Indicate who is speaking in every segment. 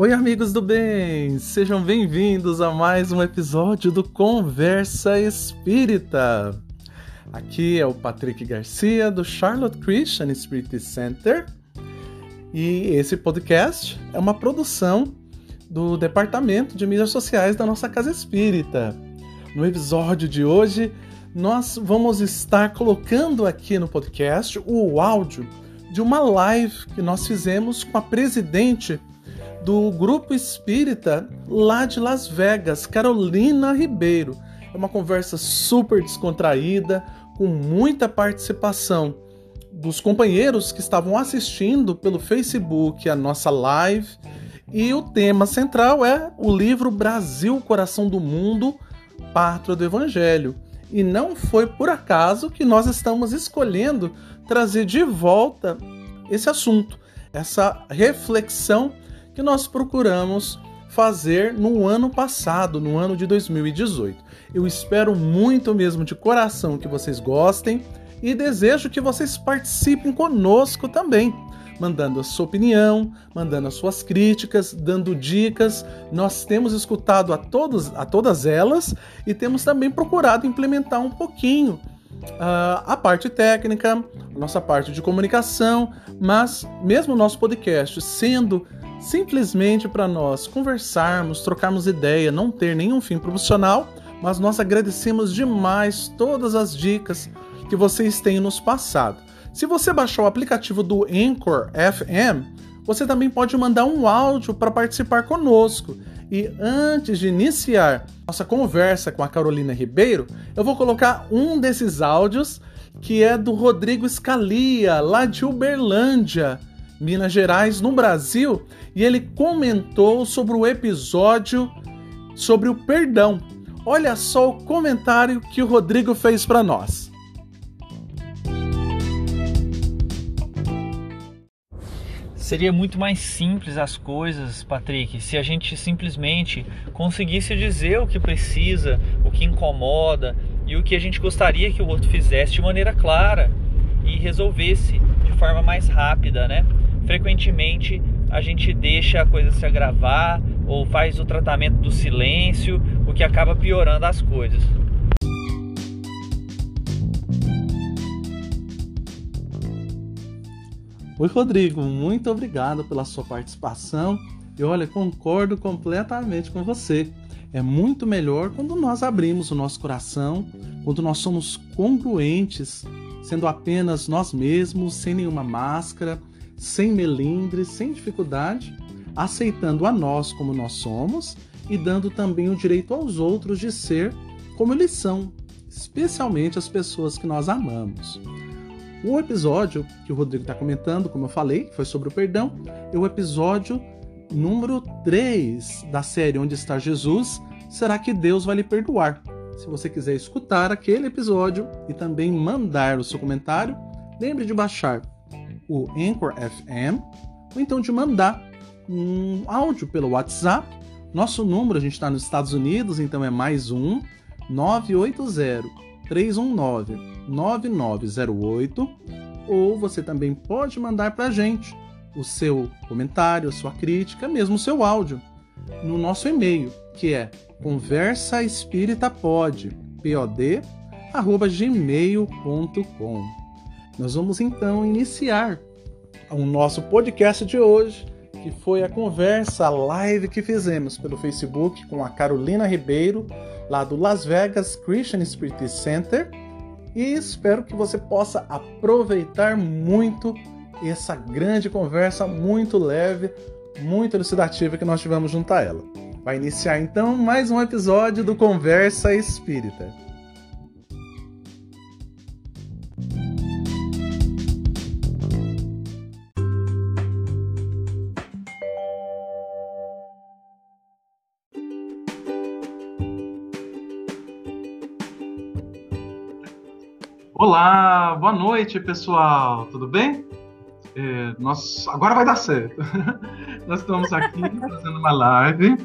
Speaker 1: Oi, amigos do bem! Sejam bem-vindos a mais um episódio do Conversa Espírita. Aqui é o Patrick Garcia do Charlotte Christian Spirit Center e esse podcast é uma produção do Departamento de Mídias Sociais da nossa Casa Espírita. No episódio de hoje, nós vamos estar colocando aqui no podcast o áudio de uma live que nós fizemos com a presidente do Grupo Espírita lá de Las Vegas, Carolina Ribeiro. É uma conversa super descontraída, com muita participação dos companheiros que estavam assistindo pelo Facebook a nossa live. E o tema central é o livro Brasil, Coração do Mundo, Pátria do Evangelho. E não foi por acaso que nós estamos escolhendo trazer de volta esse assunto, essa reflexão que nós procuramos fazer no ano passado, no ano de 2018. Eu espero muito mesmo de coração que vocês gostem e desejo que vocês participem conosco também, mandando a sua opinião, mandando as suas críticas, dando dicas. Nós temos escutado a, todos, a todas elas e temos também procurado implementar um pouquinho uh, a parte técnica, nossa parte de comunicação, mas mesmo o nosso podcast sendo simplesmente para nós conversarmos, trocarmos ideia, não ter nenhum fim profissional, mas nós agradecemos demais todas as dicas que vocês têm nos passado. Se você baixar o aplicativo do Anchor FM, você também pode mandar um áudio para participar conosco. E antes de iniciar nossa conversa com a Carolina Ribeiro, eu vou colocar um desses áudios que é do Rodrigo Scalia, lá de Uberlândia. Minas Gerais, no Brasil, e ele comentou sobre o episódio sobre o perdão. Olha só o comentário que o Rodrigo fez para nós.
Speaker 2: Seria muito mais simples as coisas, Patrick, se a gente simplesmente conseguisse dizer o que precisa, o que incomoda e o que a gente gostaria que o outro fizesse de maneira clara e resolvesse de forma mais rápida, né? Frequentemente a gente deixa a coisa se agravar ou faz o tratamento do silêncio, o que acaba piorando as coisas.
Speaker 1: Oi, Rodrigo, muito obrigado pela sua participação. E olha, concordo completamente com você. É muito melhor quando nós abrimos o nosso coração, quando nós somos congruentes, sendo apenas nós mesmos, sem nenhuma máscara, sem melindre, sem dificuldade, aceitando a nós como nós somos e dando também o direito aos outros de ser como eles são, especialmente as pessoas que nós amamos. O episódio que o Rodrigo está comentando, como eu falei, foi sobre o perdão, é o episódio número 3 da série Onde Está Jesus? Será que Deus vai lhe perdoar? Se você quiser escutar aquele episódio e também mandar o seu comentário, lembre de baixar o Anchor FM, ou então de mandar um áudio pelo WhatsApp. Nosso número, a gente está nos Estados Unidos, então é mais um 980 319 9908 ou você também pode mandar para a gente o seu comentário, a sua crítica, mesmo o seu áudio, no nosso e-mail, que é conversaespiritapod, pod, arroba gmail.com. Nós vamos então iniciar o nosso podcast de hoje, que foi a conversa, live que fizemos pelo Facebook com a Carolina Ribeiro, lá do Las Vegas Christian Spirit Center. E espero que você possa aproveitar muito essa grande conversa, muito leve, muito elucidativa que nós tivemos junto a ela. Vai iniciar então mais um episódio do Conversa Espírita. Olá, boa noite, pessoal. Tudo bem? É, nós agora vai dar certo. nós estamos aqui fazendo uma live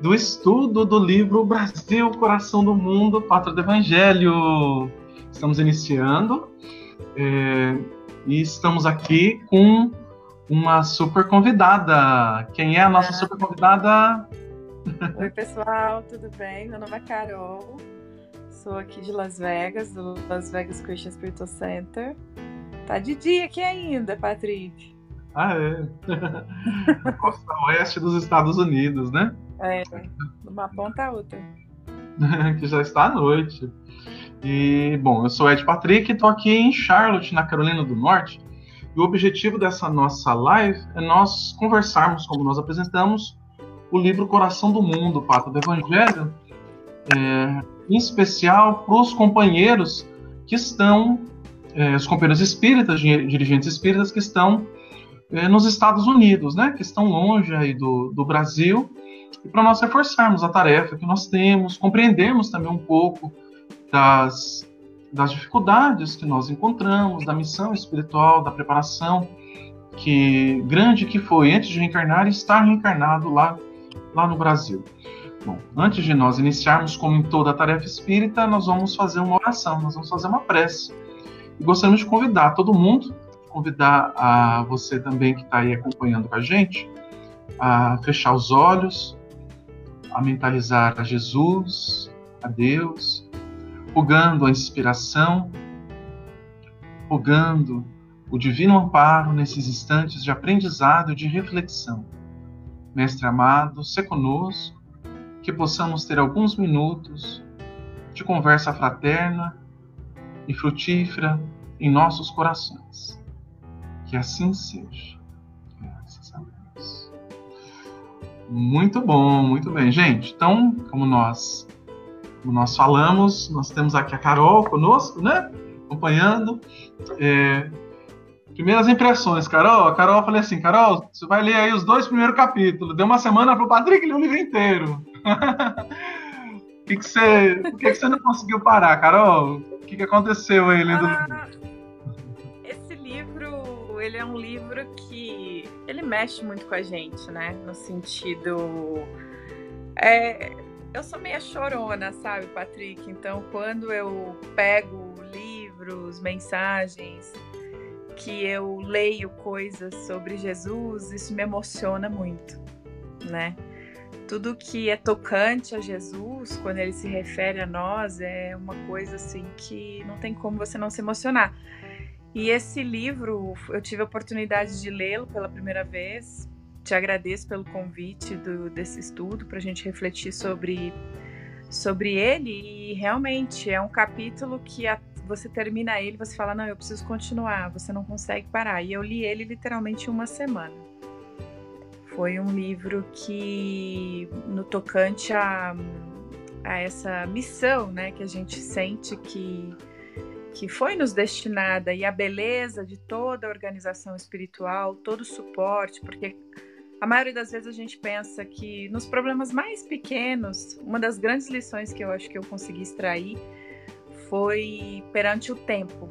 Speaker 1: do estudo do livro Brasil, Coração do Mundo, Pátria do Evangelho. Estamos iniciando é, e estamos aqui com uma super convidada. Quem é a nossa super convidada?
Speaker 3: Oi, pessoal, tudo bem? Meu nome é Carol. Sou aqui de Las Vegas, do Las Vegas Christian Spiritual Center. Tá de dia aqui ainda, Patrick.
Speaker 1: Ah, é. Na costa oeste dos Estados Unidos, né?
Speaker 3: É, de uma ponta a outra.
Speaker 1: que já está à noite. E, bom, eu sou Ed Patrick e estou aqui em Charlotte, na Carolina do Norte. E o objetivo dessa nossa live é nós conversarmos, como nós apresentamos, o livro Coração do Mundo, Pata do Evangelho, é, em especial para os companheiros que estão, é, os companheiros espíritas, dirigentes espíritas que estão é, nos Estados Unidos, né, que estão longe aí do, do Brasil, e para nós reforçarmos a tarefa que nós temos, compreendermos também um pouco das, das dificuldades que nós encontramos, da missão espiritual, da preparação que grande que foi antes de reencarnar e estar reencarnado lá, lá no Brasil. Bom, antes de nós iniciarmos, como em toda a tarefa espírita, nós vamos fazer uma oração, nós vamos fazer uma prece. E gostaríamos de convidar todo mundo, convidar a você também que está aí acompanhando com a gente, a fechar os olhos, a mentalizar a Jesus, a Deus, rogando a inspiração, rogando o divino amparo nesses instantes de aprendizado e de reflexão. Mestre amado, se conosco, que possamos ter alguns minutos de conversa fraterna e frutífera em nossos corações. Que assim seja. Graças a Deus. Muito bom, muito bem. Gente, então, como nós como nós falamos, nós temos aqui a Carol conosco, né? Acompanhando. É, primeiras impressões, Carol. A Carol, falei assim, Carol, você vai ler aí os dois primeiros capítulos. Deu uma semana para o Patrick ler o livro inteiro. O que, que, você, por que, que você não conseguiu parar, Carol? O que, que aconteceu aí lendo
Speaker 3: ah, Esse livro, ele é um livro que ele mexe muito com a gente, né? No sentido... É, eu sou meio chorona, sabe, Patrick? Então, quando eu pego livros, mensagens, que eu leio coisas sobre Jesus, isso me emociona muito, né? Tudo que é tocante a Jesus, quando ele se refere a nós, é uma coisa assim que não tem como você não se emocionar. E esse livro, eu tive a oportunidade de lê-lo pela primeira vez te agradeço pelo convite do, desse estudo para a gente refletir sobre, sobre ele. E realmente é um capítulo que a, você termina ele, você fala: Não, eu preciso continuar, você não consegue parar. E eu li ele literalmente uma semana. Foi um livro que, no tocante a, a essa missão né, que a gente sente que que foi nos destinada e a beleza de toda a organização espiritual, todo o suporte, porque a maioria das vezes a gente pensa que nos problemas mais pequenos, uma das grandes lições que eu acho que eu consegui extrair foi perante o tempo,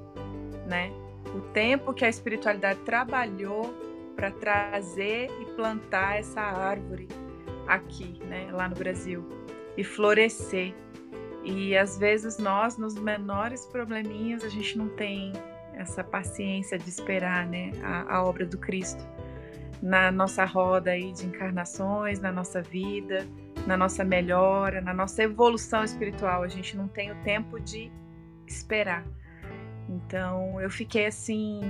Speaker 3: né? O tempo que a espiritualidade trabalhou para trazer e plantar essa árvore aqui, né, lá no Brasil, e florescer. E às vezes nós, nos menores probleminhas, a gente não tem essa paciência de esperar, né, a, a obra do Cristo na nossa roda aí de encarnações, na nossa vida, na nossa melhora, na nossa evolução espiritual. A gente não tem o tempo de esperar. Então eu fiquei assim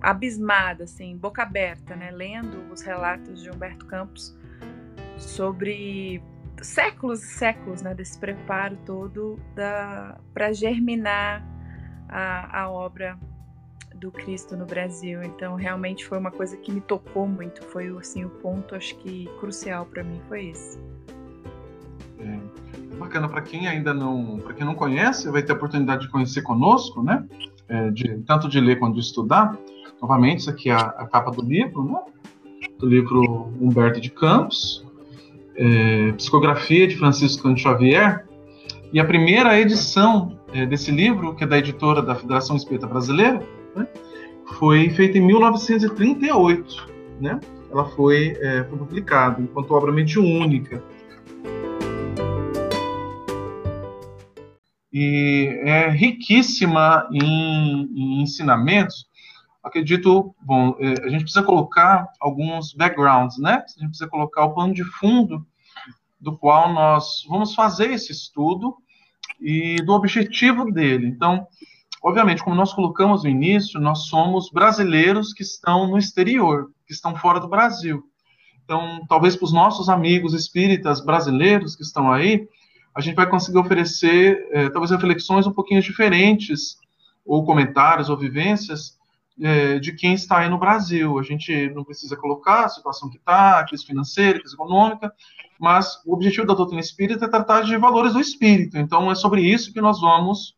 Speaker 3: abismada, assim, boca aberta, né, lendo os relatos de Humberto Campos sobre séculos e séculos, né, desse preparo todo para germinar a, a obra do Cristo no Brasil. Então, realmente foi uma coisa que me tocou muito. Foi assim o ponto, acho que crucial para mim foi esse.
Speaker 1: Bacana para quem ainda não, para quem não conhece, vai ter a oportunidade de conhecer conosco, né? É, de, tanto de ler quanto de estudar. Novamente, isso aqui é a, a capa do livro, né? Do livro Humberto de Campos, é, Psicografia de Francisco Cândido Xavier. E a primeira edição é, desse livro, que é da editora da Federação Espírita Brasileira, né, foi feita em 1938, né? Ela foi, é, publicada enquanto obra única. E é riquíssima em, em ensinamentos. acredito, bom, é, a gente precisa colocar alguns backgrounds, né? A gente precisa colocar o plano de fundo do qual nós vamos fazer esse estudo e do objetivo dele. Então, obviamente, como nós colocamos no início, nós somos brasileiros que estão no exterior, que estão fora do Brasil. Então, talvez para os nossos amigos espíritas brasileiros que estão aí, a gente vai conseguir oferecer, é, talvez, reflexões um pouquinho diferentes, ou comentários, ou vivências, é, de quem está aí no Brasil. A gente não precisa colocar a situação que está, a crise financeira, crise econômica, mas o objetivo da doutrina espírita é tratar de valores do espírito. Então é sobre isso que nós vamos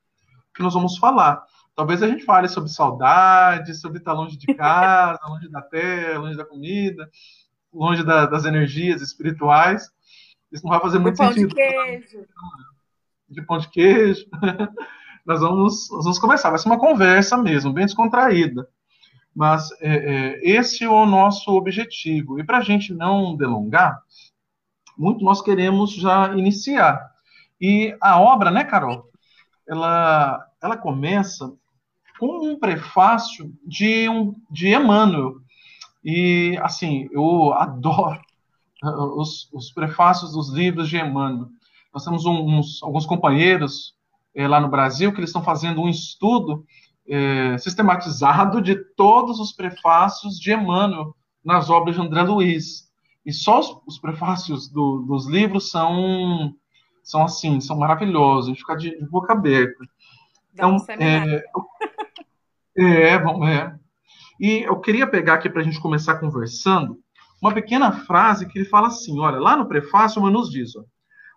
Speaker 1: que nós vamos falar. Talvez a gente fale sobre saudade, sobre estar longe de casa, longe da terra, longe da comida, longe da, das energias espirituais. Isso não vai fazer muito
Speaker 3: pão
Speaker 1: sentido.
Speaker 3: De queijo.
Speaker 1: De pão de queijo. nós vamos, nós vamos começar. Vai ser uma conversa mesmo, bem descontraída. Mas é, é, esse é o nosso objetivo. E para a gente não delongar, muito nós queremos já iniciar. E a obra, né, Carol? Ela, ela começa com um prefácio de, um, de Emmanuel. E, assim, eu adoro os, os prefácios dos livros de Emmanuel. Nós temos uns, alguns companheiros é, lá no Brasil que eles estão fazendo um estudo é, sistematizado de todos os prefácios de Emmanuel nas obras de André Luiz. E só os, os prefácios do, dos livros são, são assim, são maravilhosos, a gente fica de, de boca aberta.
Speaker 3: Então, é,
Speaker 1: é, bom, é. E eu queria pegar aqui para a gente começar conversando uma pequena frase que ele fala assim: olha, lá no prefácio, o nos diz: ó,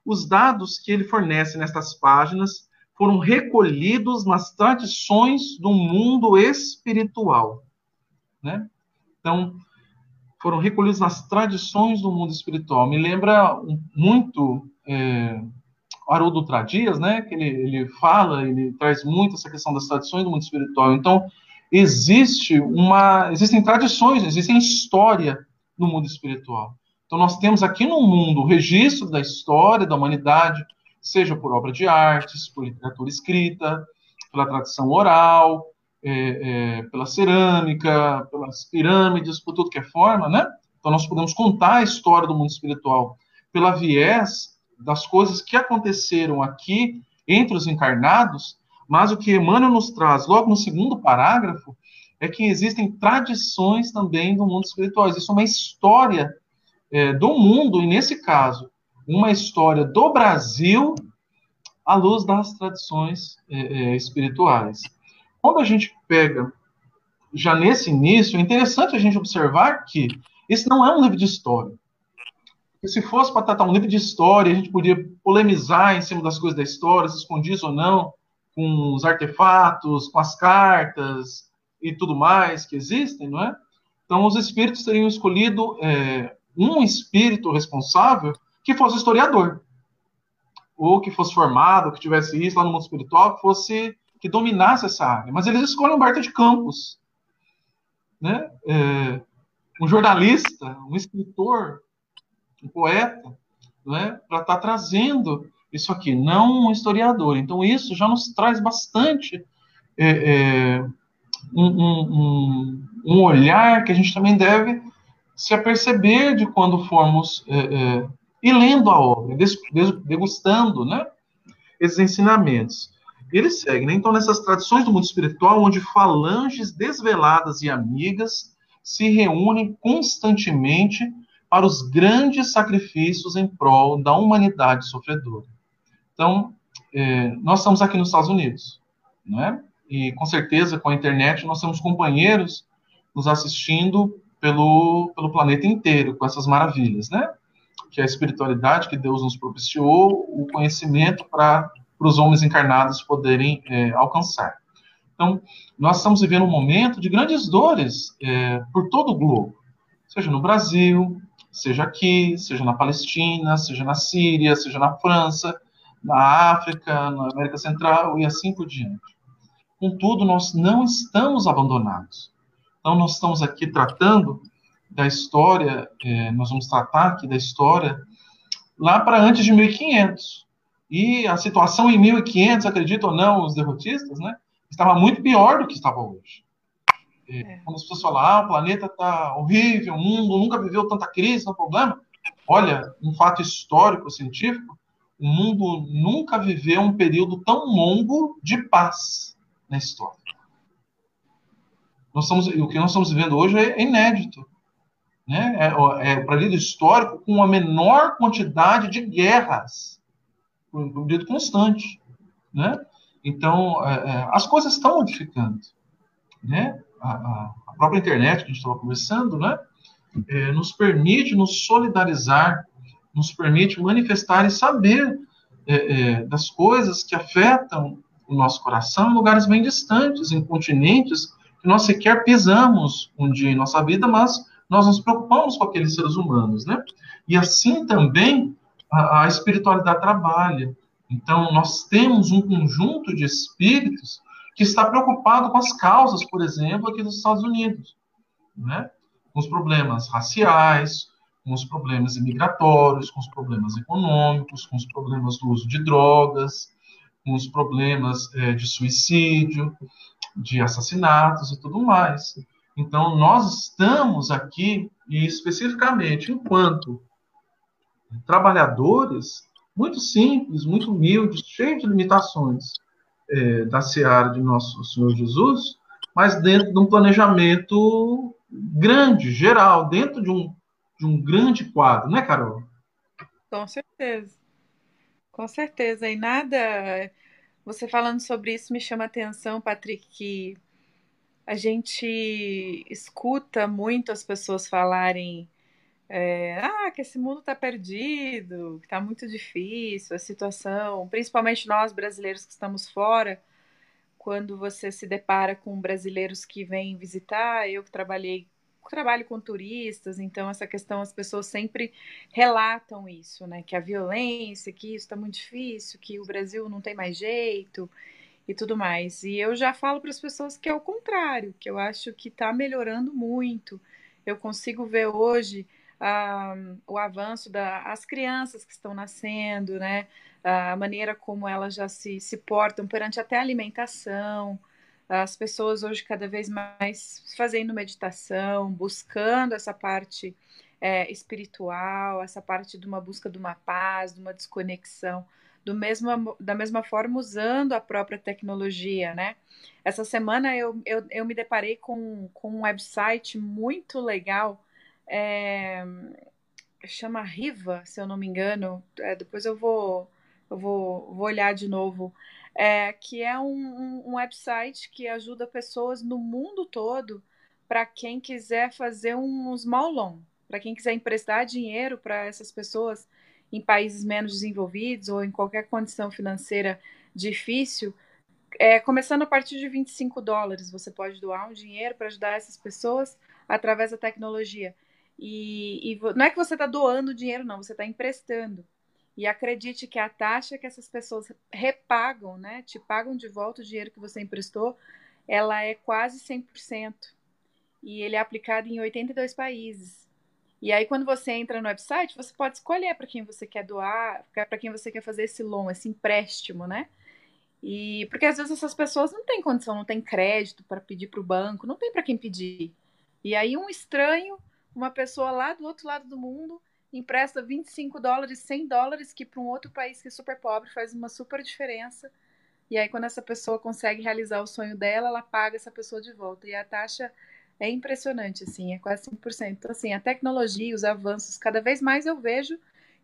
Speaker 1: os dados que ele fornece nestas páginas foram recolhidos nas tradições do mundo espiritual. Né? Então, foram recolhidos nas tradições do mundo espiritual. Me lembra muito é, Haroldo Tradias, né? Que ele, ele fala, ele traz muito essa questão das tradições do mundo espiritual. Então, existe uma, existem tradições, existem história no mundo espiritual. Então, nós temos aqui no mundo o registro da história da humanidade, seja por obra de artes, por literatura escrita, pela tradição oral, é, é, pela cerâmica, pelas pirâmides, por tudo que é forma, né? Então nós podemos contar a história do mundo espiritual pela viés das coisas que aconteceram aqui entre os encarnados, mas o que Emmanuel nos traz logo no segundo parágrafo é que existem tradições também do mundo espiritual. Existe uma história é, do mundo, e nesse caso, uma história do Brasil à luz das tradições é, é espirituais. Quando a gente pega já nesse início, é interessante a gente observar que esse não é um livro de história. Se fosse para tratar um livro de história, a gente podia polemizar em cima das coisas da história, se escondia ou não, com os artefatos, com as cartas e tudo mais que existem, não é? Então, os espíritos teriam escolhido é, um espírito responsável que fosse historiador, ou que fosse formado, que tivesse isso lá no mundo espiritual, que fosse que dominasse essa área. Mas eles escolhem Humberto de Campos, né? É, um jornalista, um escritor, um poeta, né? para estar tá trazendo isso aqui, não um historiador. Então, isso já nos traz bastante é, é, um, um, olhar que a gente também deve se aperceber de quando formos é, é e lendo a obra, degustando né, esses ensinamentos. Ele segue, né? Então, nessas tradições do mundo espiritual, onde falanges desveladas e amigas se reúnem constantemente para os grandes sacrifícios em prol da humanidade sofredora. Então, é, nós estamos aqui nos Estados Unidos, né? E com certeza, com a internet, nós temos companheiros nos assistindo pelo, pelo planeta inteiro, com essas maravilhas, né? Que é a espiritualidade que Deus nos propiciou, o conhecimento para os homens encarnados poderem é, alcançar. Então, nós estamos vivendo um momento de grandes dores é, por todo o globo, seja no Brasil, seja aqui, seja na Palestina, seja na Síria, seja na França, na África, na América Central e assim por diante. Contudo, nós não estamos abandonados. Então, nós estamos aqui tratando da história, é, nós vamos tratar aqui da história lá para antes de 1500. E a situação em 1500, acredito ou não, os derrotistas, né, estava muito pior do que estava hoje. É, é. Quando as pessoas falam, ah, o planeta está horrível, o mundo nunca viveu tanta crise, tanto problema. Olha, um fato histórico, científico, o mundo nunca viveu um período tão longo de paz na história. Nós estamos, o que nós estamos vivendo hoje é inédito. Né? É, é o período histórico com a menor quantidade de guerras, um período constante. Né? Então, é, é, as coisas estão modificando. Né? A, a, própria internet que a gente estava conversando né? É, nos permite nos solidarizar, nos permite manifestar e saber é, é, das coisas que afetam nosso coração em lugares bem distantes, em continentes que nós sequer pisamos um dia em nossa vida, mas nós nos preocupamos com aqueles seres humanos, né? E assim também a, a espiritualidade trabalha. Então, nós temos um conjunto de espíritos que está preocupado com as causas, por exemplo, aqui dos Estados Unidos, né? com os problemas raciais, com os problemas imigratórios, com os problemas econômicos, com os problemas do uso de drogas, com os problemas é, de suicídio, de assassinatos e tudo mais. Então, nós estamos aqui, e especificamente enquanto trabalhadores, muito simples, muito humildes, cheios de limitações é, da seara de nosso Senhor Jesus, mas dentro de um planejamento grande, geral, dentro de um, de um grande quadro, né, Carol?
Speaker 3: Com certeza. Com certeza. E nada. Você falando sobre isso me chama a atenção, Patrick, que a gente escuta muito as pessoas falarem é, ah, que esse mundo está perdido, que está muito difícil a situação, principalmente nós brasileiros que estamos fora, quando você se depara com brasileiros que vêm visitar, eu que trabalhei, trabalho com turistas, então essa questão as pessoas sempre relatam isso, né? Que a violência, que isso está muito difícil, que o Brasil não tem mais jeito e tudo mais. E eu já falo para as pessoas que é o contrário, que eu acho que está melhorando muito. Eu consigo ver hoje o avanço das crianças que estão nascendo, né? a maneira como elas já se, se portam perante até a alimentação, as pessoas hoje cada vez mais fazendo meditação, buscando essa parte é, espiritual, essa parte de uma busca de uma paz, de uma desconexão, do mesmo, da mesma forma usando a própria tecnologia, né? Essa semana eu, eu, eu me deparei com, com um website muito legal é, chama Riva, se eu não me engano. É, depois eu vou, eu vou, vou olhar de novo. É, que é um, um, website que ajuda pessoas no mundo todo para quem quiser fazer um small loan, para quem quiser emprestar dinheiro para essas pessoas em países menos desenvolvidos ou em qualquer condição financeira difícil. É, começando a partir de 25 dólares, você pode doar um dinheiro para ajudar essas pessoas através da tecnologia. E, e não é que você está doando dinheiro, não, você está emprestando. E acredite que a taxa que essas pessoas repagam, né, te pagam de volta o dinheiro que você emprestou, ela é quase 100%. E ele é aplicado em 82 países. E aí, quando você entra no website, você pode escolher para quem você quer doar, para quem você quer fazer esse loan, esse empréstimo, né? E porque às vezes essas pessoas não têm condição, não têm crédito para pedir para o banco, não tem para quem pedir. E aí um estranho uma pessoa lá do outro lado do mundo empresta 25 dólares, 100 dólares, que para um outro país que é super pobre faz uma super diferença. E aí, quando essa pessoa consegue realizar o sonho dela, ela paga essa pessoa de volta. E a taxa é impressionante, assim, é quase 5%. Então, assim, a tecnologia, os avanços, cada vez mais eu vejo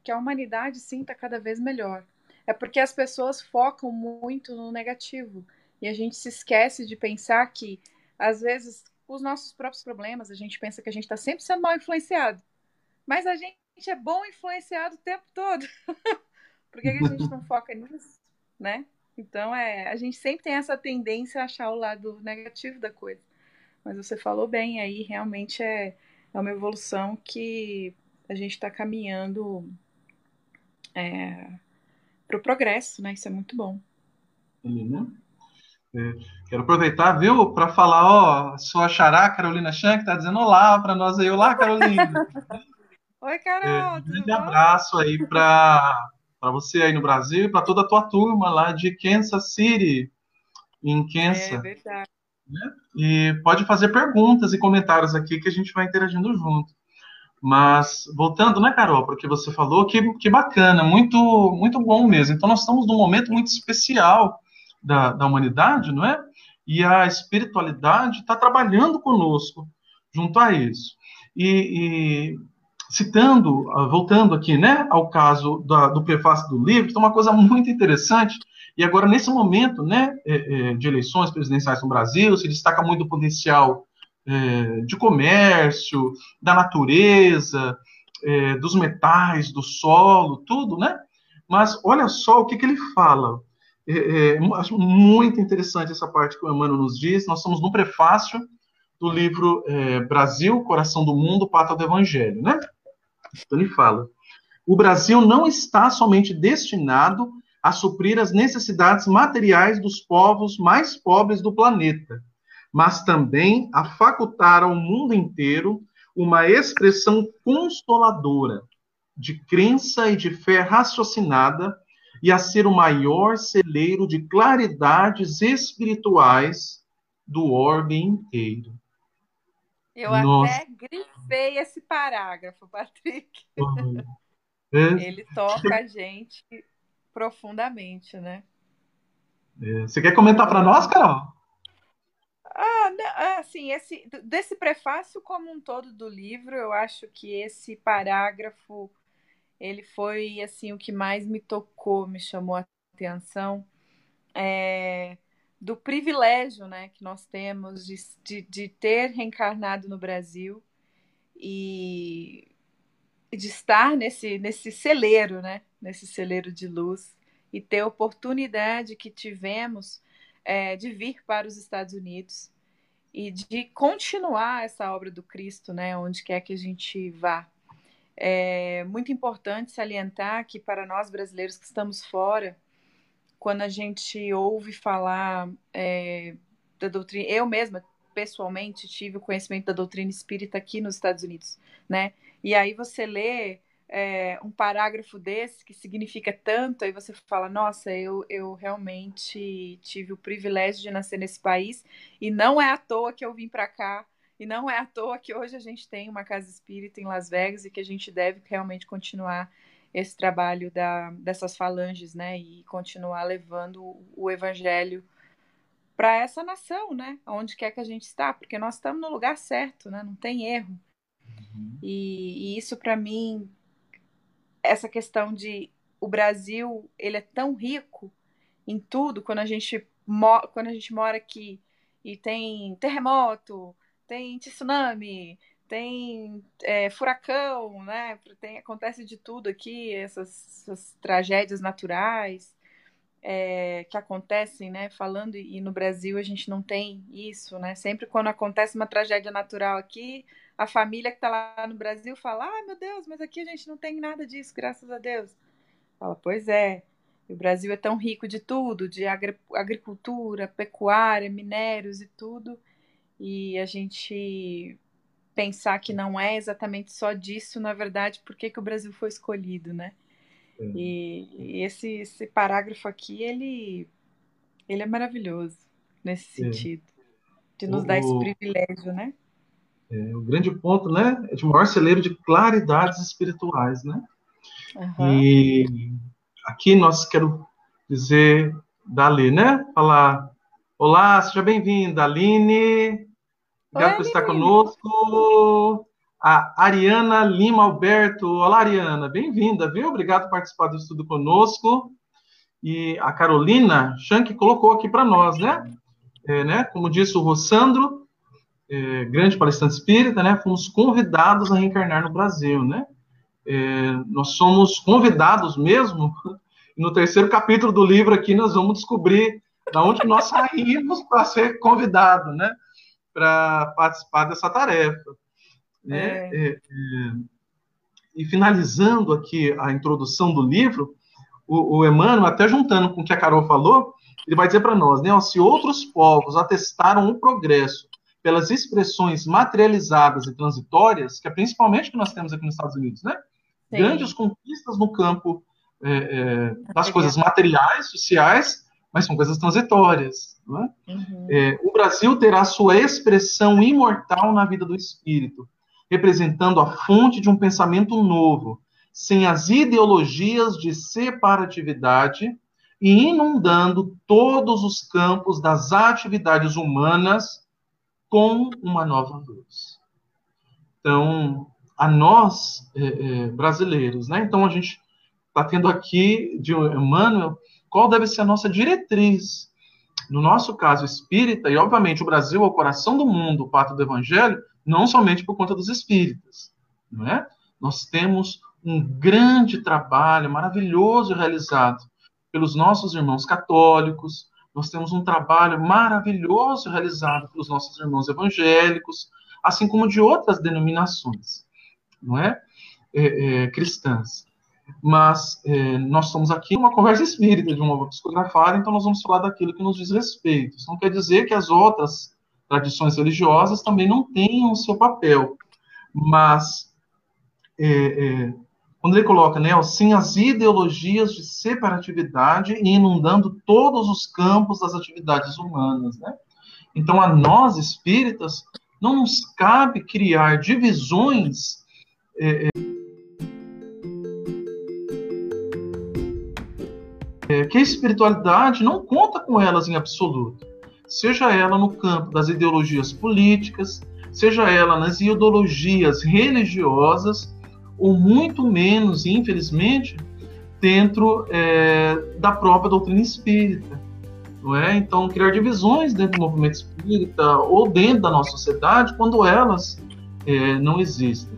Speaker 3: que a humanidade, sim, está cada vez melhor. É porque as pessoas focam muito no negativo. E a gente se esquece de pensar que, às vezes, os nossos próprios problemas, a gente pensa que a gente está sempre sendo mal influenciado. Mas a gente é bom influenciado o tempo todo. Por que, que a gente não foca nisso, né? Então, é, a gente sempre tem essa tendência a achar o lado negativo da coisa. Mas você falou bem aí, realmente é, é uma evolução que a gente está caminhando é, para o progresso, né? Isso é muito bom.
Speaker 1: Uhum. É, quero aproveitar, viu, para falar, ó, sua xará, Carolina Chan, que está dizendo olá para nós aí. Olá, Carolina.
Speaker 3: Oi, Carol.
Speaker 1: É, um grande abraço aí para você aí no Brasil e para toda a tua turma lá de Kansas City, em Kansas. É
Speaker 3: verdade.
Speaker 1: Né? E pode fazer perguntas e comentários aqui que a gente vai interagindo junto. Mas, voltando, né, Carol, para o que você falou, que, que bacana, muito, muito bom mesmo. Então, nós estamos num momento muito especial da, da humanidade, não é? E a espiritualidade está trabalhando conosco junto a isso. E, e citando, ah, voltando aqui, né, ao caso da, do prefácio do livro, tem uma coisa muito interessante. E agora, nesse momento, né, é, é, de eleições presidenciais no Brasil, se destaca muito o potencial é, de comércio, da natureza, dos metais, do solo, tudo, né? Mas olha só o que, que ele fala. É, é, acho muito interessante essa parte que o Emmanuel nos diz. Nós estamos no prefácio do livro é, Brasil, Coração do Mundo, Pata do Evangelho, né? Então ele fala: o Brasil não está somente destinado a suprir as necessidades materiais dos povos mais pobres do planeta, mas também a facultar ao mundo inteiro uma expressão consoladora de crença e de fé raciocinada e a ser o maior celeiro de claridades espirituais do orbe inteiro.
Speaker 3: Eu Nossa. até grifei esse parágrafo, Patrick. É. Ele toca a gente profundamente, né?
Speaker 1: É. Você quer comentar para nós, Carol?
Speaker 3: Ah, ah, assim, esse, desse prefácio como um todo do livro, eu acho que esse parágrafo ele foi assim o que mais me tocou, me chamou a atenção, é, do privilégio né, que nós temos de, de, de ter reencarnado no Brasil e de estar nesse, nesse celeiro, né, nesse celeiro de luz e ter a oportunidade que tivemos é, de vir para os Estados Unidos e de continuar essa obra do Cristo, né, onde quer que a gente vá. É muito importante salientar que para nós brasileiros que estamos fora, quando a gente ouve falar é, da doutrina, eu mesma pessoalmente tive o conhecimento da doutrina espírita aqui nos Estados Unidos, né? E aí você lê é, um parágrafo desse que significa tanto, aí você fala, nossa, eu, eu realmente tive o privilégio de nascer nesse país e não é à toa que eu vim para cá e não é à toa que hoje a gente tem uma casa espírita em Las Vegas e que a gente deve realmente continuar esse trabalho da, dessas falanges, né, e continuar levando o, o evangelho para essa nação, né, onde quer que a gente está, porque nós estamos no lugar certo, né, não tem erro. Uhum. E, e, isso para mim essa questão de o Brasil ele é tão rico em tudo quando a gente quando a gente mora aqui e tem terremoto, tem tsunami, tem é, furacão, né? Tem, acontece de tudo aqui, essas, essas tragédias naturais é, que acontecem, né? Falando e no Brasil a gente não tem isso, né? Sempre quando acontece uma tragédia natural aqui, a família que está lá no Brasil fala: ah, meu Deus, mas aqui a gente não tem nada disso, graças a Deus. Fala, pois é. O Brasil é tão rico de tudo, de agricultura, pecuária, minérios e tudo, e a gente pensar que não é exatamente só disso, na verdade, por que, que o Brasil foi escolhido, né? E, e, esse, esse parágrafo aqui, ele, ele é maravilhoso nesse sentido, de nos o, dar esse privilégio, né?
Speaker 1: É, o grande ponto, né, é de maior celeiro de claridades espirituais, né? Uhum. E aqui nós quero dizer Dali, né? Falar, olá, seja bem-vinda, Aline. Obrigado por estar conosco. A Ariana Lima Alberto. Olá, Ariana, bem-vinda, viu? Obrigado por participar do estudo conosco. E a Carolina Shank colocou aqui para nós, né? É, né? Como disse o Rossandro, é, grande palestrante espírita, né, fomos convidados a reencarnar no Brasil, né? É, nós somos convidados mesmo. No terceiro capítulo do livro aqui nós vamos descobrir da onde nós saímos para ser convidado, né? Para participar dessa tarefa. Né? É. é. E finalizando aqui a introdução do livro, o, o Emmanuel, até juntando com o que a Carol falou, ele vai dizer para nós, né? Ó, se outros povos atestaram o progresso pelas expressões materializadas e transitórias, que é principalmente o que nós temos aqui nos Estados Unidos, né? Grandes conquistas no campo é, é, das coisas materiais, sociais, mas são coisas transitórias. É? Uhum. É, o Brasil terá sua expressão imortal na vida do espírito, representando a fonte de um pensamento novo, sem as ideologias de separatividade e inundando todos os campos das atividades humanas com uma nova luz. Então, a nós, é, é, brasileiros, né? Então, a gente está tendo aqui de Emmanuel qual deve ser a nossa diretriz. No nosso caso espírita, e obviamente o Brasil é o coração do mundo, o pato do evangelho, não somente por conta dos espíritas, não é? Nós temos um grande trabalho maravilhoso realizado pelos nossos irmãos católicos, nós temos um trabalho maravilhoso realizado pelos nossos irmãos evangélicos, assim como de outras denominações, não é? é, é cristãs. Mas é, nós estamos aqui numa conversa espírita de uma psicografada, então nós vamos falar daquilo que nos diz respeito. Isso não quer dizer que as outras tradições religiosas também não tenham o seu papel, mas é, é, quando ele coloca, né, sem as ideologias de separatividade inundando todos os campos das atividades humanas, né? Então, a nós espíritas não nos cabe criar divisões é, é, que a espiritualidade não conta com elas em absoluto, seja ela no campo das ideologias políticas, seja ela nas ideologias religiosas ou muito menos, infelizmente, dentro é, da própria doutrina espírita. Não é? Então, criar divisões dentro do movimento espírita ou dentro da nossa sociedade quando elas é, não existem.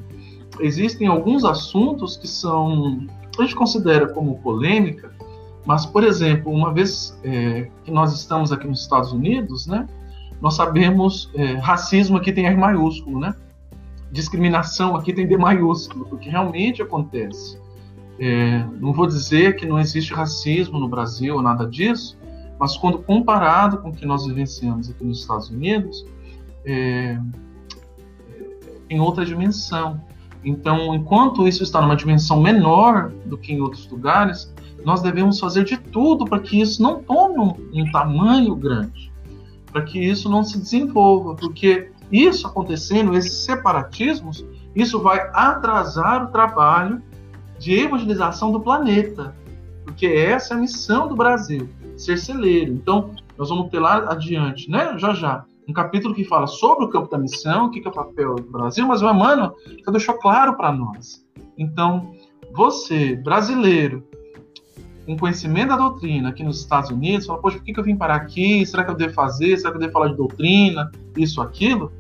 Speaker 1: Existem alguns assuntos que são, a gente considera como polêmica, mas, por exemplo, uma vez é, que nós estamos aqui nos Estados Unidos, né, nós sabemos é, racismo aqui tem R maiúsculo, né? discriminação aqui tem D maiúsculo, porque realmente acontece. É, não vou dizer que não existe racismo no Brasil ou nada disso, mas quando comparado com o que nós vivenciamos aqui nos Estados Unidos, é, em outra dimensão. Então, enquanto isso está numa dimensão menor do que em outros lugares, nós devemos fazer de tudo para que isso não tome um, um tamanho grande, para que isso não se desenvolva, porque isso acontecendo, esses separatismos, isso vai atrasar o trabalho de evangelização do planeta, porque essa é a missão do Brasil, ser celeiro. Então, nós vamos ter lá adiante, né? Já já, um capítulo que fala sobre o campo da missão, o que é o papel do Brasil, mas o Emmanuel já deixou claro para nós. Então, você, brasileiro, com conhecimento da doutrina aqui nos Estados Unidos, fala, poxa, por que, que eu vim parar aqui? Será que eu devo fazer? Será que eu devo falar de doutrina? Isso, aquilo?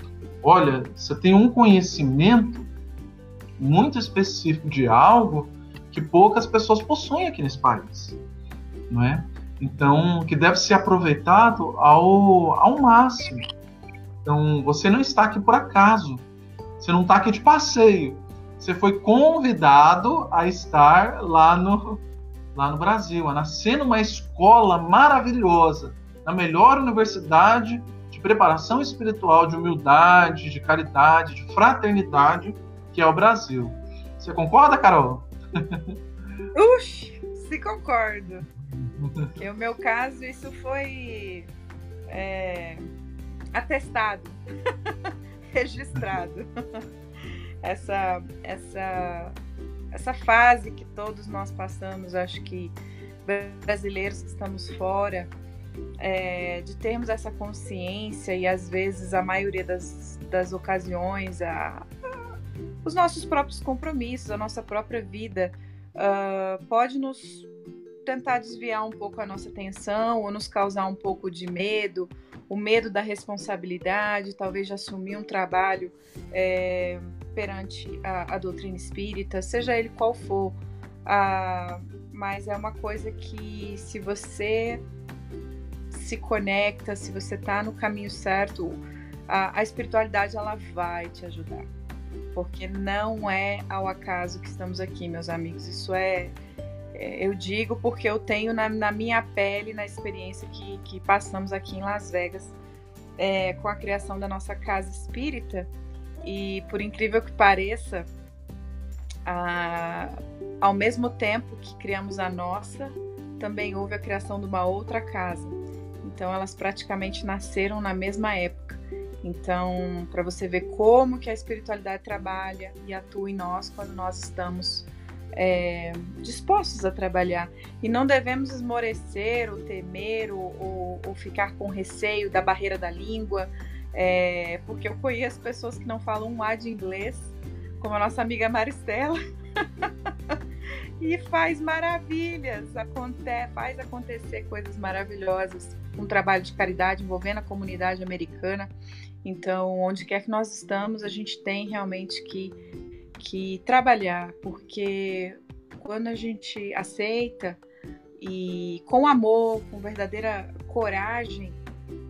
Speaker 1: Olha, você tem um conhecimento muito específico de algo que poucas pessoas possuem aqui nesse país, não é? Então, que deve ser aproveitado ao, ao máximo. Então, você não está aqui por acaso. Você não está aqui de passeio. Você foi convidado a estar lá no, lá no Brasil, a nascer numa escola maravilhosa, na melhor universidade de preparação espiritual, de humildade, de caridade, de fraternidade, que é o Brasil. Você concorda, Carol?
Speaker 3: Ux, se concordo. No meu caso, isso foi é, atestado, registrado. essa, essa essa fase que todos nós passamos, acho que brasileiros que estamos fora, é, de termos essa consciência e às vezes a maioria das, das ocasiões, a, a, os nossos próprios compromissos, a nossa própria vida, uh, pode nos tentar desviar um pouco a nossa atenção ou nos causar um pouco de medo, o medo da responsabilidade, talvez de assumir um trabalho. É, perante a, a doutrina espírita, seja ele qual for. Ah, mas é uma coisa que, se você se conecta, se você está no caminho certo, a, a espiritualidade ela vai te ajudar. Porque não é ao acaso que estamos aqui, meus amigos. Isso é, é eu digo porque eu tenho na, na, minha pele, na experiência que, que passamos aqui em Las Vegas, é, com a criação da nossa casa espírita, e por incrível que pareça, a, ao mesmo tempo que criamos a nossa, também houve a criação de uma outra casa. Então elas praticamente nasceram na mesma época. Então, para você ver como que a espiritualidade trabalha e atua em nós quando nós estamos é, dispostos a trabalhar. E não devemos esmorecer, ou temer, ou, ou, ou ficar com receio da barreira da língua, é, porque eu conheço pessoas que não falam um A de inglês, como a nossa amiga Maristela, e faz maravilhas, acontece, faz acontecer coisas maravilhosas, um trabalho de caridade envolvendo a comunidade americana. Então, onde quer que nós estamos, a gente tem realmente que, que trabalhar, porque quando a gente aceita e com amor, com verdadeira coragem,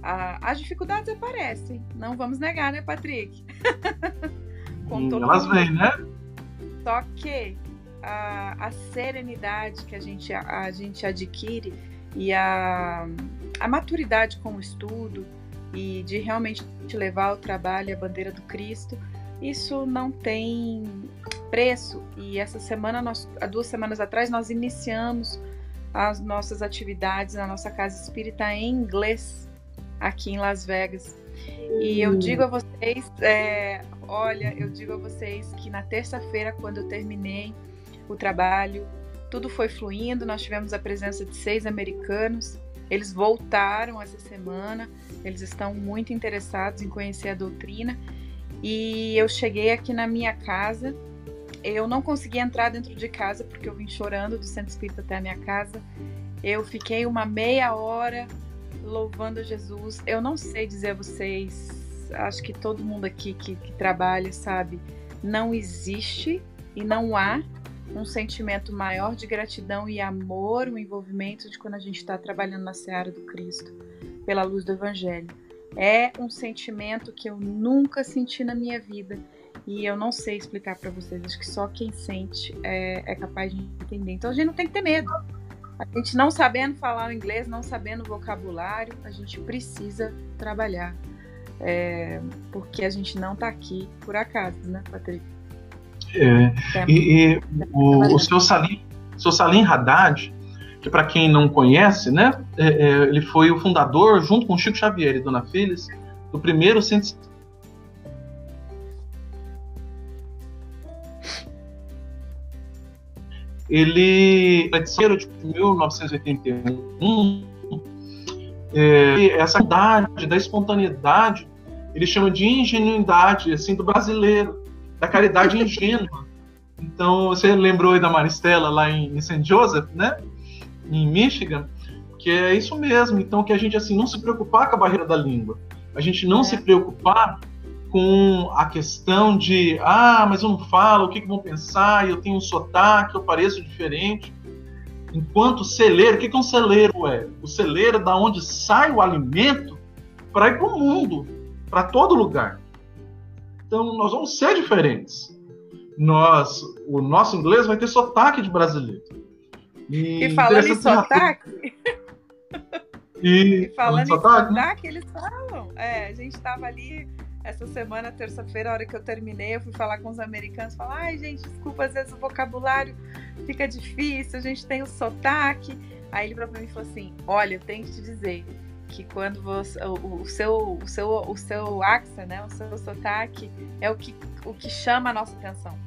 Speaker 3: a, as dificuldades aparecem. Não vamos negar, né, Patrick?
Speaker 1: todo Elas vêm, né?
Speaker 3: Só que a, a, serenidade que a gente, a, a gente adquire e a, a maturidade com o estudo e de realmente levar o trabalho a bandeira do Cristo, isso não tem preço. E essa semana, nós, há duas semanas atrás, nós iniciamos as nossas atividades na nossa casa espírita em inglês aqui em Las Vegas. E eu hum. digo a vocês, é, olha, eu digo a vocês que na terça-feira, quando eu terminei o trabalho, tudo foi fluindo. Nós tivemos a presença de seis americanos. Eles voltaram essa semana. Eles estão muito interessados em conhecer a doutrina. E eu cheguei aqui na minha casa. Eu não consegui entrar dentro de casa porque eu vim chorando do centro espírita até a minha casa. Eu fiquei uma meia hora louvando Jesus. Eu não sei dizer a vocês, acho que todo mundo aqui que, que trabalha sabe, não existe e não há um sentimento maior de gratidão e amor, o envolvimento de quando a gente está trabalhando na seara do Cristo, pela luz do Evangelho. É um sentimento que eu nunca senti na minha vida e eu não sei explicar para vocês. Acho que só quem sente é, é capaz de entender. Então a gente não tem que ter medo. A gente não sabendo falar o inglês, não sabendo o vocabulário, a gente precisa trabalhar. É, porque a gente não está aqui por acaso, né, Patrícia?
Speaker 1: É, e, e o, o, seu Salim, seu Salim Haddad, que para quem não conhece, né, é, é, ele foi o fundador, junto com Chico Xavier e Dona Phyllis, do primeiro centro ele é de 1981 é, essa idade da espontaneidade ele chama de ingenuidade assim do brasileiro da caridade ingênua então você lembrou aí da Maristela lá em, em St. Joseph né em Michigan que é isso mesmo então que a gente assim não se preocupar com a barreira da língua a gente não é. se preocupar com a questão de ah, mas eu não falo, o que, que vão pensar? Eu tenho um sotaque, eu pareço diferente. Enquanto celeiro, o que, que um celeiro é? O celeiro é da onde sai o alimento para ir para o mundo, para todo lugar. Então nós vamos ser diferentes. Nós, o nosso inglês vai ter sotaque de brasileiro.
Speaker 3: E, e falando em sotaque. E, e falando em sotaque, né? sotaque, eles falam. É, a gente estava ali essa semana, terça-feira, a hora que eu terminei, eu fui falar com os americanos, falar, ai gente, desculpa, às vezes o vocabulário fica difícil, a gente tem o sotaque. Aí ele para mim falou assim, olha, eu tenho que te dizer que quando você, o, o, seu, o seu, o seu accent, né, o seu sotaque é o que, o que chama a nossa atenção.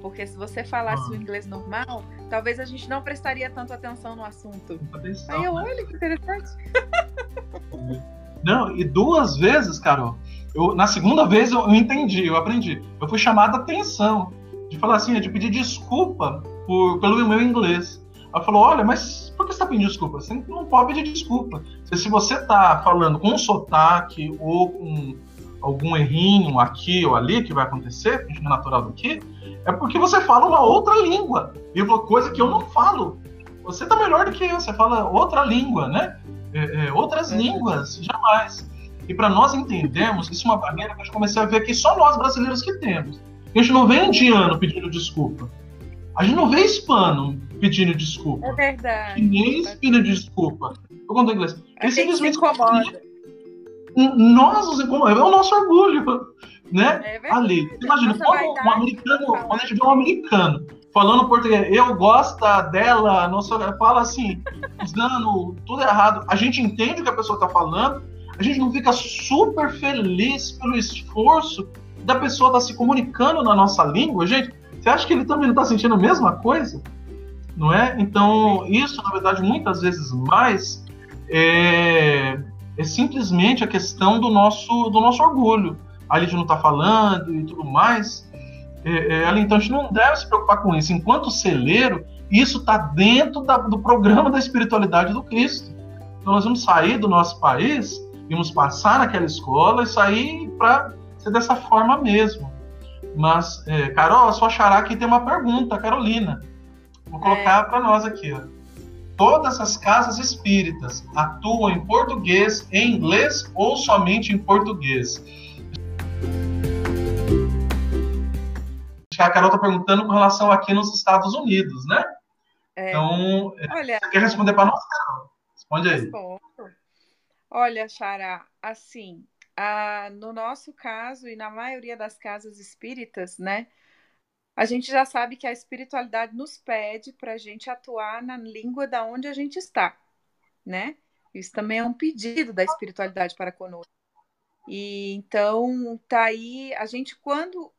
Speaker 3: Porque se você falasse ah. o inglês normal, talvez a gente não prestaria tanto atenção no assunto. Atenção, Aí eu, né? olha que interessante.
Speaker 1: Não, e duas vezes, Carol, eu, na segunda vez eu, eu, entendi, eu aprendi. Eu fui chamado a atenção de falar assim, de pedir desculpa por, pelo meu inglês. Ela falou: Olha, mas por que você está pedindo desculpa? Você não pode pedir desculpa. Se, você está falando com um sotaque ou com algum errinho aqui ou ali que vai acontecer, que é natural daqui, é porque você fala uma outra língua. E uma coisa que eu não falo. Você está melhor do que eu, você fala outra língua, né? É, é, outras é. línguas, jamais. E para nós entendermos, isso é uma barreira que a gente comecei a ver que só nós brasileiros que temos. A gente não vê indiano pedindo desculpa. A gente não vê hispano pedindo desculpa.
Speaker 3: É verdade.
Speaker 1: Chinês pedindo desculpa. Eu conto inglês.
Speaker 3: Ele simplesmente incomoda.
Speaker 1: Nós nos incomodamos. É o nosso orgulho. Né? É Ali. Imagina, quando um americano, quando a gente vê um americano falando português. Eu gosto dela, não sou, fala assim, usando tudo errado. A gente entende o que a pessoa está falando, a gente não fica super feliz pelo esforço da pessoa estar tá se comunicando na nossa língua, gente. Você acha que ele também não está sentindo a mesma coisa? Não é? Então, isso, na verdade, muitas vezes mais é, é simplesmente a questão do nosso, do nosso orgulho. A gente não está falando e tudo mais. É, é, então, a gente não deve se preocupar com isso. Enquanto celeiro, isso está dentro da, do programa da espiritualidade do Cristo. Então, nós vamos sair do nosso país, vamos passar naquela escola e sair para ser dessa forma mesmo. Mas, é, Carol, a sua xará aqui tem uma pergunta, Carolina. Vou colocar é. para nós aqui. Ó. Todas as casas espíritas atuam em português, em inglês ou somente em português? A Carol está perguntando com relação aqui nos Estados Unidos, né? É. Então, é, Olha, você quer responder para nós, Carol? Responde aí. Respondo.
Speaker 3: Olha, Xará, assim, no nosso caso e na maioria das casas espíritas, né, a gente já sabe que a espiritualidade nos pede para a gente atuar na língua da onde a gente está, né? Isso também é um pedido da espiritualidade para conosco. E então tá aí a gente quando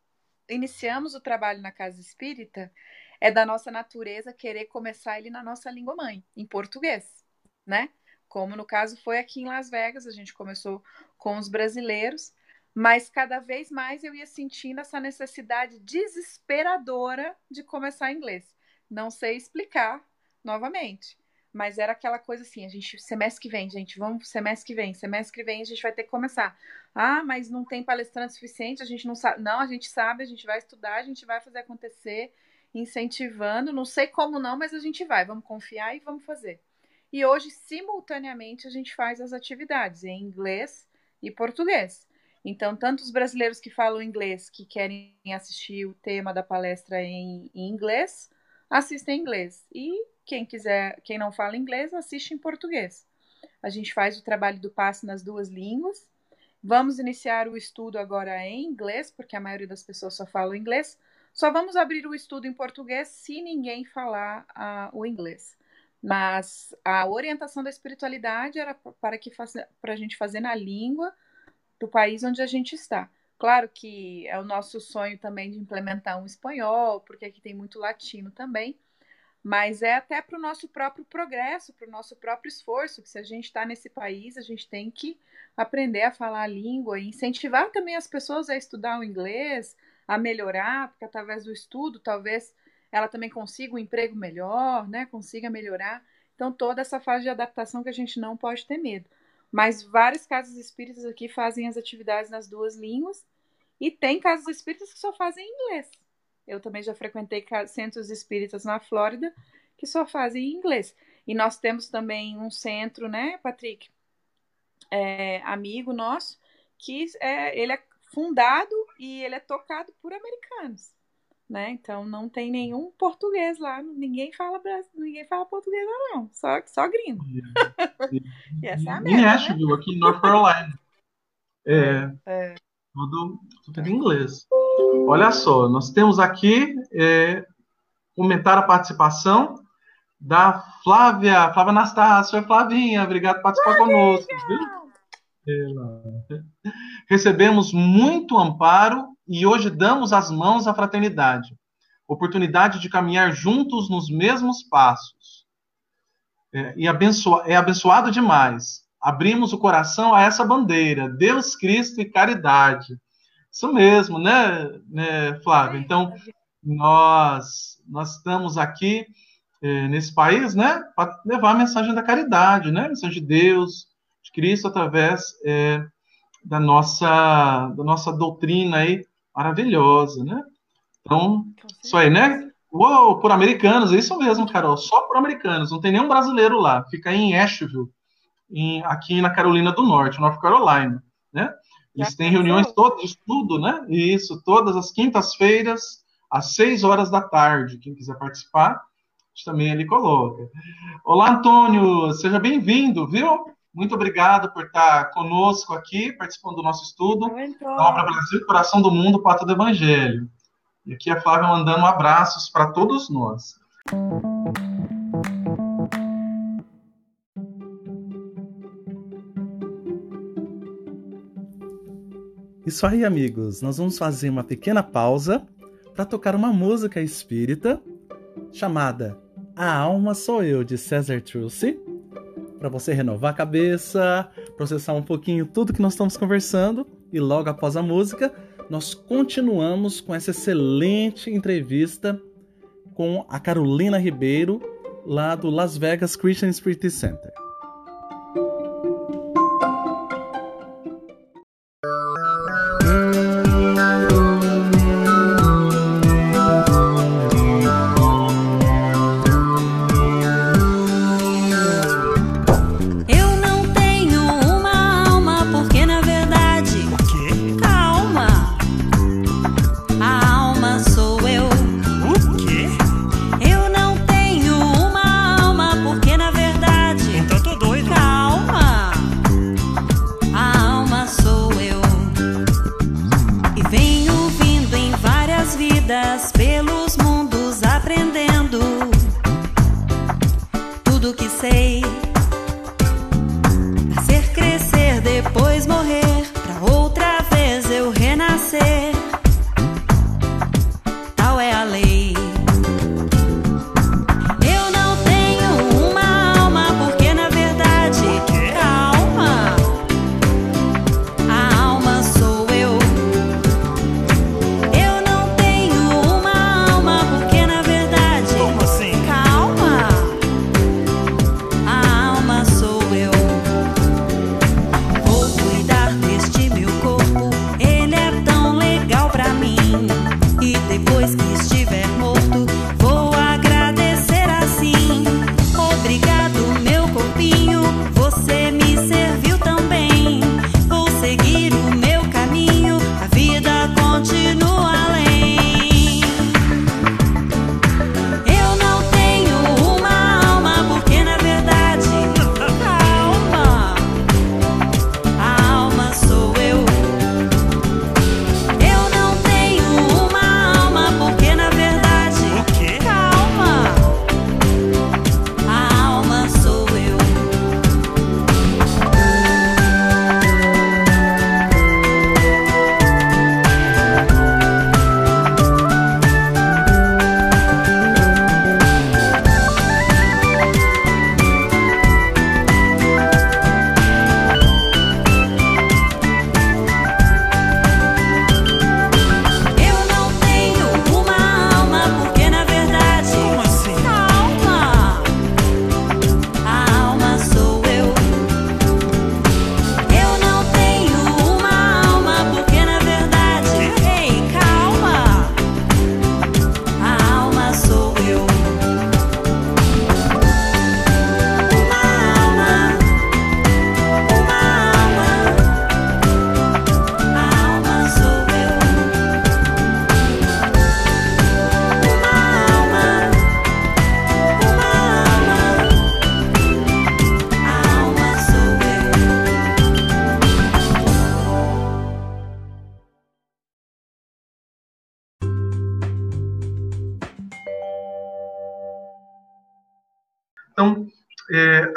Speaker 3: iniciamos o trabalho na casa espírita é da nossa natureza querer começar ele na nossa língua mãe, em português, né? Como no caso foi aqui em Las Vegas, a gente começou com os brasileiros, mas cada vez mais eu ia sentindo essa necessidade desesperadora de começar inglês. Não sei explicar novamente, mas era aquela coisa assim, a gente semestre que vem, gente, vamos semestre que vem, semestre que vem a gente vai ter que começar. Ah, mas não tem palestrante suficiente, a gente não sabe. Não, a gente sabe, a gente vai estudar, a gente vai fazer acontecer, incentivando, não sei como não, mas a gente vai, vamos confiar e vamos fazer. E hoje, simultaneamente, a gente faz as atividades em inglês e português. Então, tanto os brasileiros que falam inglês, que querem assistir o tema da palestra em, em inglês, assistem em inglês. E quem quiser, quem não fala inglês, assiste em português. A gente faz o trabalho do passe nas duas línguas. Vamos iniciar o estudo agora em inglês, porque a maioria das pessoas só fala inglês. Só vamos abrir o estudo em português se ninguém falar uh, o inglês. Mas a orientação da espiritualidade era para que para a gente fazer na língua do país onde a gente está. Claro que é o nosso sonho também de implementar um espanhol, porque aqui tem muito latino também, mas é até para o nosso próprio progresso, para o nosso próprio esforço, que se a gente está nesse país, a gente tem que aprender a falar a língua e incentivar também as pessoas a estudar o inglês, a melhorar, porque através do estudo, talvez ela também consiga um emprego melhor, né? Consiga melhorar. Então, toda essa fase de adaptação que a gente não pode ter medo. Mas várias casas espíritas aqui fazem as atividades nas duas línguas e tem casas espíritas que só fazem em inglês. Eu também já frequentei centros espíritas na Flórida que só fazem em inglês. E nós temos também um centro, né, Patrick? É, amigo nosso, que é, ele é fundado e ele é tocado por americanos né? Então não tem nenhum português lá, ninguém fala ninguém fala português lá não, só só gringo.
Speaker 1: e essa é a merda, em Asheville, né? aqui em North Carolina. É, é. Tudo, tudo em inglês. Olha só, nós temos aqui é, comentário a participação da Flávia, Flávia Anastácia, Flavinha, obrigado por participar conosco. Viu? Recebemos muito amparo e hoje damos as mãos à fraternidade, oportunidade de caminhar juntos nos mesmos passos. É, e abençoa, é abençoado demais. Abrimos o coração a essa bandeira, Deus, Cristo e caridade. Isso mesmo, né, né Flávio? Então, nós, nós estamos aqui é, nesse país, né, para levar a mensagem da caridade, né, a mensagem de Deus, de Cristo, através é, da, nossa, da nossa doutrina aí, maravilhosa, né? Então, isso aí, né? Uou, por americanos, é isso mesmo, Carol, só por americanos, não tem nenhum brasileiro lá, fica em Asheville, em, aqui na Carolina do Norte, North Carolina, né? Eles têm reuniões todas estudo, né? Isso, todas as quintas-feiras, às seis horas da tarde. Quem quiser participar, a gente também ali coloca. Olá, Antônio, seja bem-vindo, viu? Muito obrigado por estar conosco aqui, participando do nosso estudo. Muito. Da obra Brasil, Coração do Mundo, Pato do Evangelho. E aqui a Flávia mandando abraços para todos nós.
Speaker 4: Isso aí, amigos. Nós vamos fazer uma pequena pausa para tocar uma música espírita chamada A Alma Sou Eu, de Cesar Trucy, para você renovar a cabeça, processar um pouquinho tudo que nós estamos conversando e logo após a música, nós continuamos com essa excelente entrevista com a Carolina Ribeiro, lá do Las Vegas Christian Spirit Center.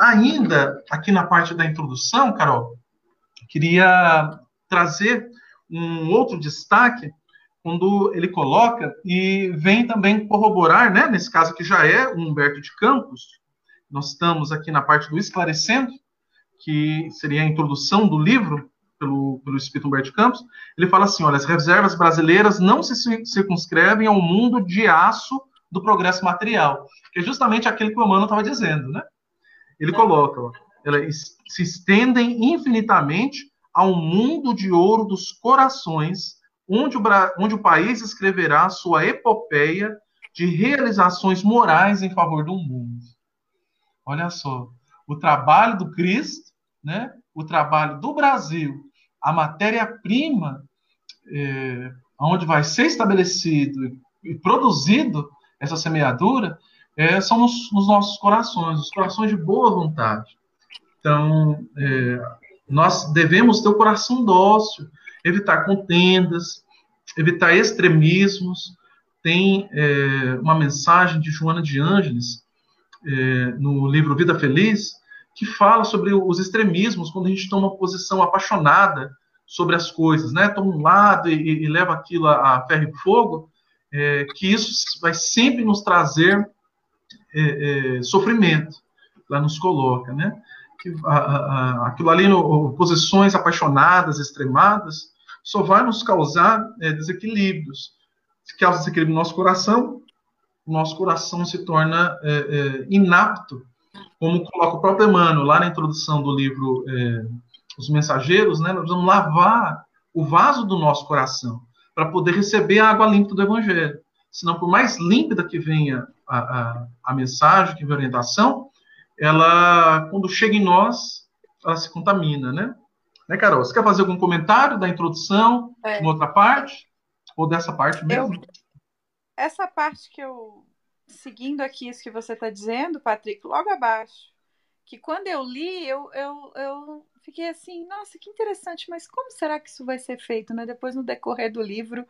Speaker 1: Ainda, aqui na parte da introdução, Carol, queria trazer um outro destaque quando ele coloca e vem também corroborar, né, nesse caso que já é o Humberto de Campos, nós estamos aqui na parte do esclarecendo, que seria a introdução do livro pelo, pelo Espírito Humberto de Campos, ele fala assim, olha, as reservas brasileiras não se circunscrevem ao mundo de aço do progresso material, que é justamente aquele que o Emmanuel estava dizendo, né? Ele coloca, ó, se estendem infinitamente ao mundo de ouro dos corações, onde o, onde o país escreverá sua epopeia de realizações morais em favor do mundo. Olha só, o trabalho do Cristo, né? o trabalho do Brasil, a matéria-prima é, onde vai ser estabelecido e produzido essa semeadura, é, são nos, nos, nossos corações, os corações de boa vontade. Então, é, nós devemos ter o coração dócil, evitar contendas, evitar extremismos, tem é, uma mensagem de Joana de Ângeles é, no livro Vida Feliz que fala sobre os extremismos quando a gente toma uma posição apaixonada sobre as coisas, né? Toma um lado e, e leva aquilo a, a ferro e fogo, é, que isso vai sempre nos trazer é, é, sofrimento, lá nos coloca, né? Que, a, a, aquilo ali, no, posições apaixonadas, extremadas, só vai nos causar é, desequilíbrios. Se causa desequilíbrio no nosso coração, o nosso coração se torna é, é, inapto, como coloca o próprio Emmanuel lá na introdução do livro Os Mensageiros, né? Nós precisamos lavar o vaso do nosso coração para poder receber a água límpida do Evangelho. Senão, por mais límpida que venha a, a, a mensagem, que venha a orientação, ela, quando chega em nós, ela se contamina, né? Né, Carol? Você quer fazer algum comentário da introdução, é. uma outra parte? Ou dessa parte mesmo? Eu,
Speaker 3: essa parte que eu, seguindo aqui isso que você está dizendo, Patrick, logo abaixo, que quando eu li, eu, eu, eu fiquei assim, nossa, que interessante, mas como será que isso vai ser feito, né? Depois, no decorrer do livro,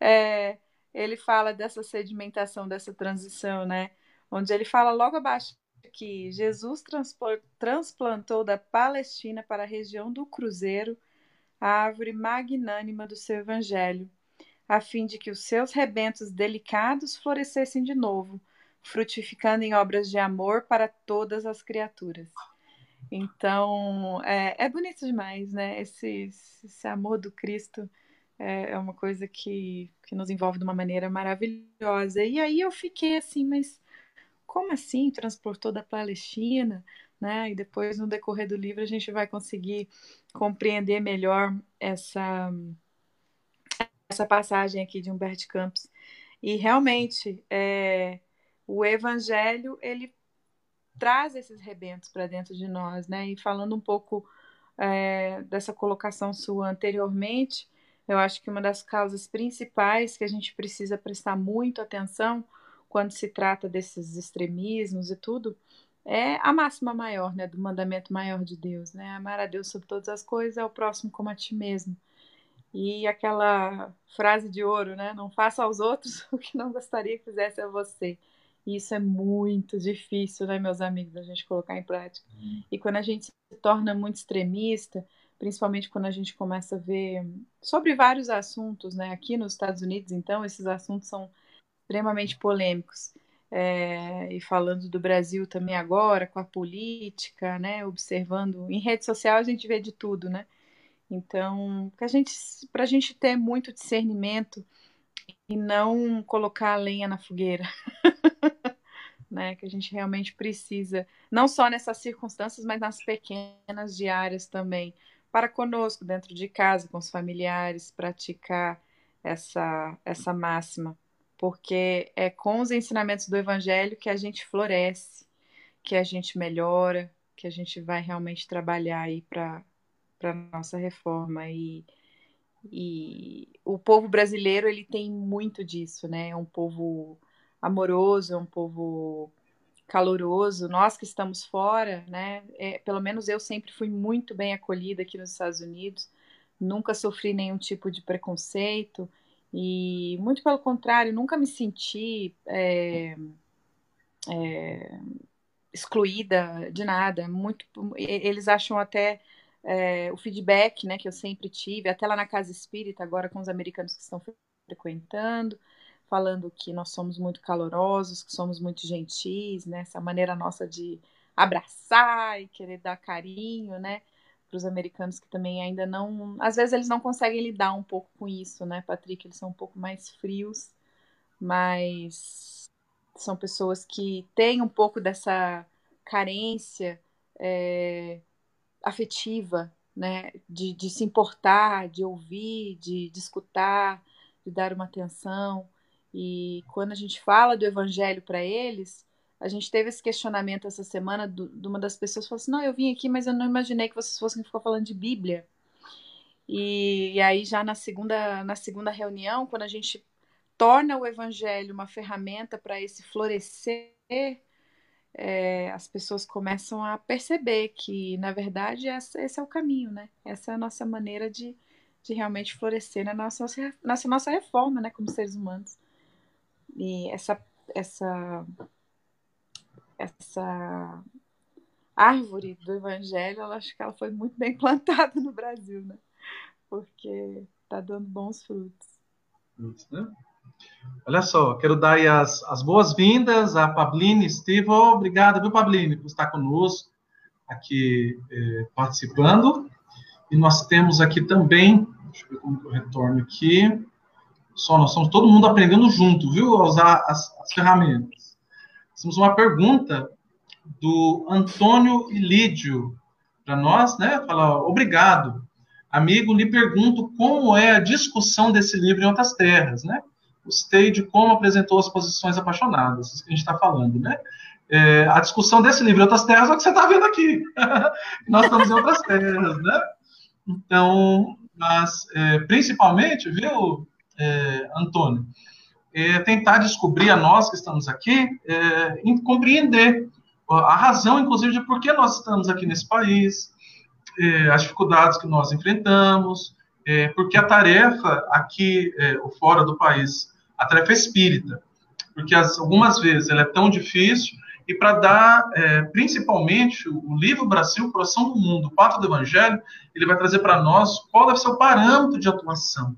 Speaker 3: é, ele fala dessa sedimentação, dessa transição, né? Onde ele fala logo abaixo que Jesus transplantou da Palestina para a região do Cruzeiro a árvore magnânima do seu evangelho, a fim de que os seus rebentos delicados florescessem de novo, frutificando em obras de amor para todas as criaturas. Então, é, é bonito demais, né? Esse, esse amor do Cristo é, é uma coisa que, que nos envolve de uma maneira maravilhosa. E aí eu fiquei assim, mas como assim transportou da Palestina? Né? E depois, no decorrer do livro, a gente vai conseguir compreender melhor essa, essa passagem aqui de Humberto Campos. E realmente, é, o Evangelho, ele traz esses rebentos para dentro de nós, né? E falando um pouco é, dessa colocação sua anteriormente, eu acho que uma das causas principais que a gente precisa prestar muito atenção quando se trata desses extremismos e tudo é a máxima maior, né, do mandamento maior de Deus, né? Amar a Deus sobre todas as coisas, é o próximo como a ti mesmo. E aquela frase de ouro, né? Não faça aos outros o que não gostaria que fizesse a você. E isso é muito difícil, né, meus amigos, a gente colocar em prática. Uhum. E quando a gente se torna muito extremista, principalmente quando a gente começa a ver sobre vários assuntos, né? Aqui nos Estados Unidos, então, esses assuntos são extremamente polêmicos. É, e falando do Brasil também agora, com a política, né? Observando em rede social a gente vê de tudo, né? Então, para gente, a gente ter muito discernimento e não colocar a lenha na fogueira. né, que a gente realmente precisa, não só nessas circunstâncias, mas nas pequenas diárias também, para conosco, dentro de casa, com os familiares, praticar essa, essa máxima, porque é com os ensinamentos do Evangelho que a gente floresce, que a gente melhora, que a gente vai realmente trabalhar aí para a nossa reforma e e o povo brasileiro ele tem muito disso, né? É um povo amoroso, é um povo caloroso. Nós que estamos fora, né? É, pelo menos eu sempre fui muito bem acolhida aqui nos Estados Unidos. Nunca sofri nenhum tipo de preconceito e muito pelo contrário, nunca me senti é, é, excluída de nada. Muito, eles acham até é, o feedback né, que eu sempre tive, até lá na Casa Espírita, agora com os americanos que estão frequentando, falando que nós somos muito calorosos, que somos muito gentis, né, essa maneira nossa de abraçar e querer dar carinho, né, para os americanos que também ainda não, às vezes eles não conseguem lidar um pouco com isso, né, Patrick, eles são um pouco mais frios, mas são pessoas que têm um pouco dessa carência é, afetiva, né? De, de se importar, de ouvir, de, de escutar, de dar uma atenção. E quando a gente fala do evangelho para eles, a gente teve esse questionamento essa semana do, de uma das pessoas falou assim: não, eu vim aqui, mas eu não imaginei que vocês fossem ficar falando de Bíblia. E, e, aí já na segunda na segunda reunião, quando a gente torna o evangelho uma ferramenta para esse florescer é, as pessoas começam a perceber que, na verdade, essa, esse é o caminho, né? Essa é a nossa maneira de, de realmente florescer na nossa, nossa, nossa reforma, né, como seres humanos. E essa, essa, essa árvore do evangelho, eu acho que ela foi muito bem plantada no Brasil, né? Porque está dando bons frutos.
Speaker 1: Isso, né? Olha só, quero dar as, as boas-vindas a Pabline Estivo. Obrigado, viu, Pabline, por estar conosco aqui eh, participando. E nós temos aqui também, deixa eu ver como eu retorno aqui. Só nós estamos todo mundo aprendendo junto, viu, a usar as, as ferramentas. Temos uma pergunta do Antônio Ilídio para nós, né? Fala, obrigado. Amigo, lhe pergunto como é a discussão desse livro em outras terras, né? Gostei de como apresentou as posições apaixonadas, isso que a gente está falando, né? É, a discussão desse livro em outras terras é o que você está vendo aqui. Nós estamos em outras terras, né? Então, mas é, principalmente, viu, é, Antônio, é tentar descobrir a nós que estamos aqui, é, compreender a razão, inclusive, de por que nós estamos aqui nesse país, é, as dificuldades que nós enfrentamos, é, porque a tarefa aqui, é, fora do país, a tarefa é espírita, porque as, algumas vezes ela é tão difícil, e para dar, é, principalmente, o livro Brasil, Coração do Mundo, o Pato do Evangelho, ele vai trazer para nós qual deve ser o parâmetro de atuação.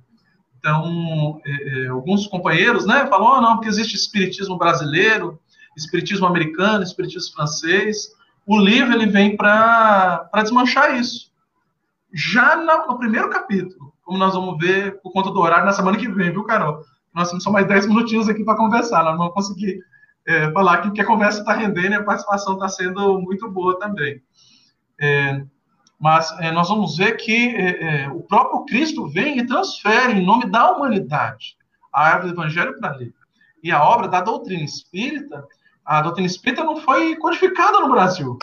Speaker 1: Então, é, é, alguns companheiros né, falam, oh, não, porque existe espiritismo brasileiro, espiritismo americano, espiritismo francês. O livro ele vem para desmanchar isso. Já no primeiro capítulo, como nós vamos ver por conta do horário na semana que vem, viu, Carol? Nós temos só mais 10 minutinhos aqui para conversar, nós não vamos conseguir é, falar aqui que a conversa está rendendo e a participação está sendo muito boa também. É, mas é, nós vamos ver que é, o próprio Cristo vem e transfere, em nome da humanidade, a árvore do evangelho para ali. E a obra da doutrina espírita a doutrina espírita não foi codificada no Brasil.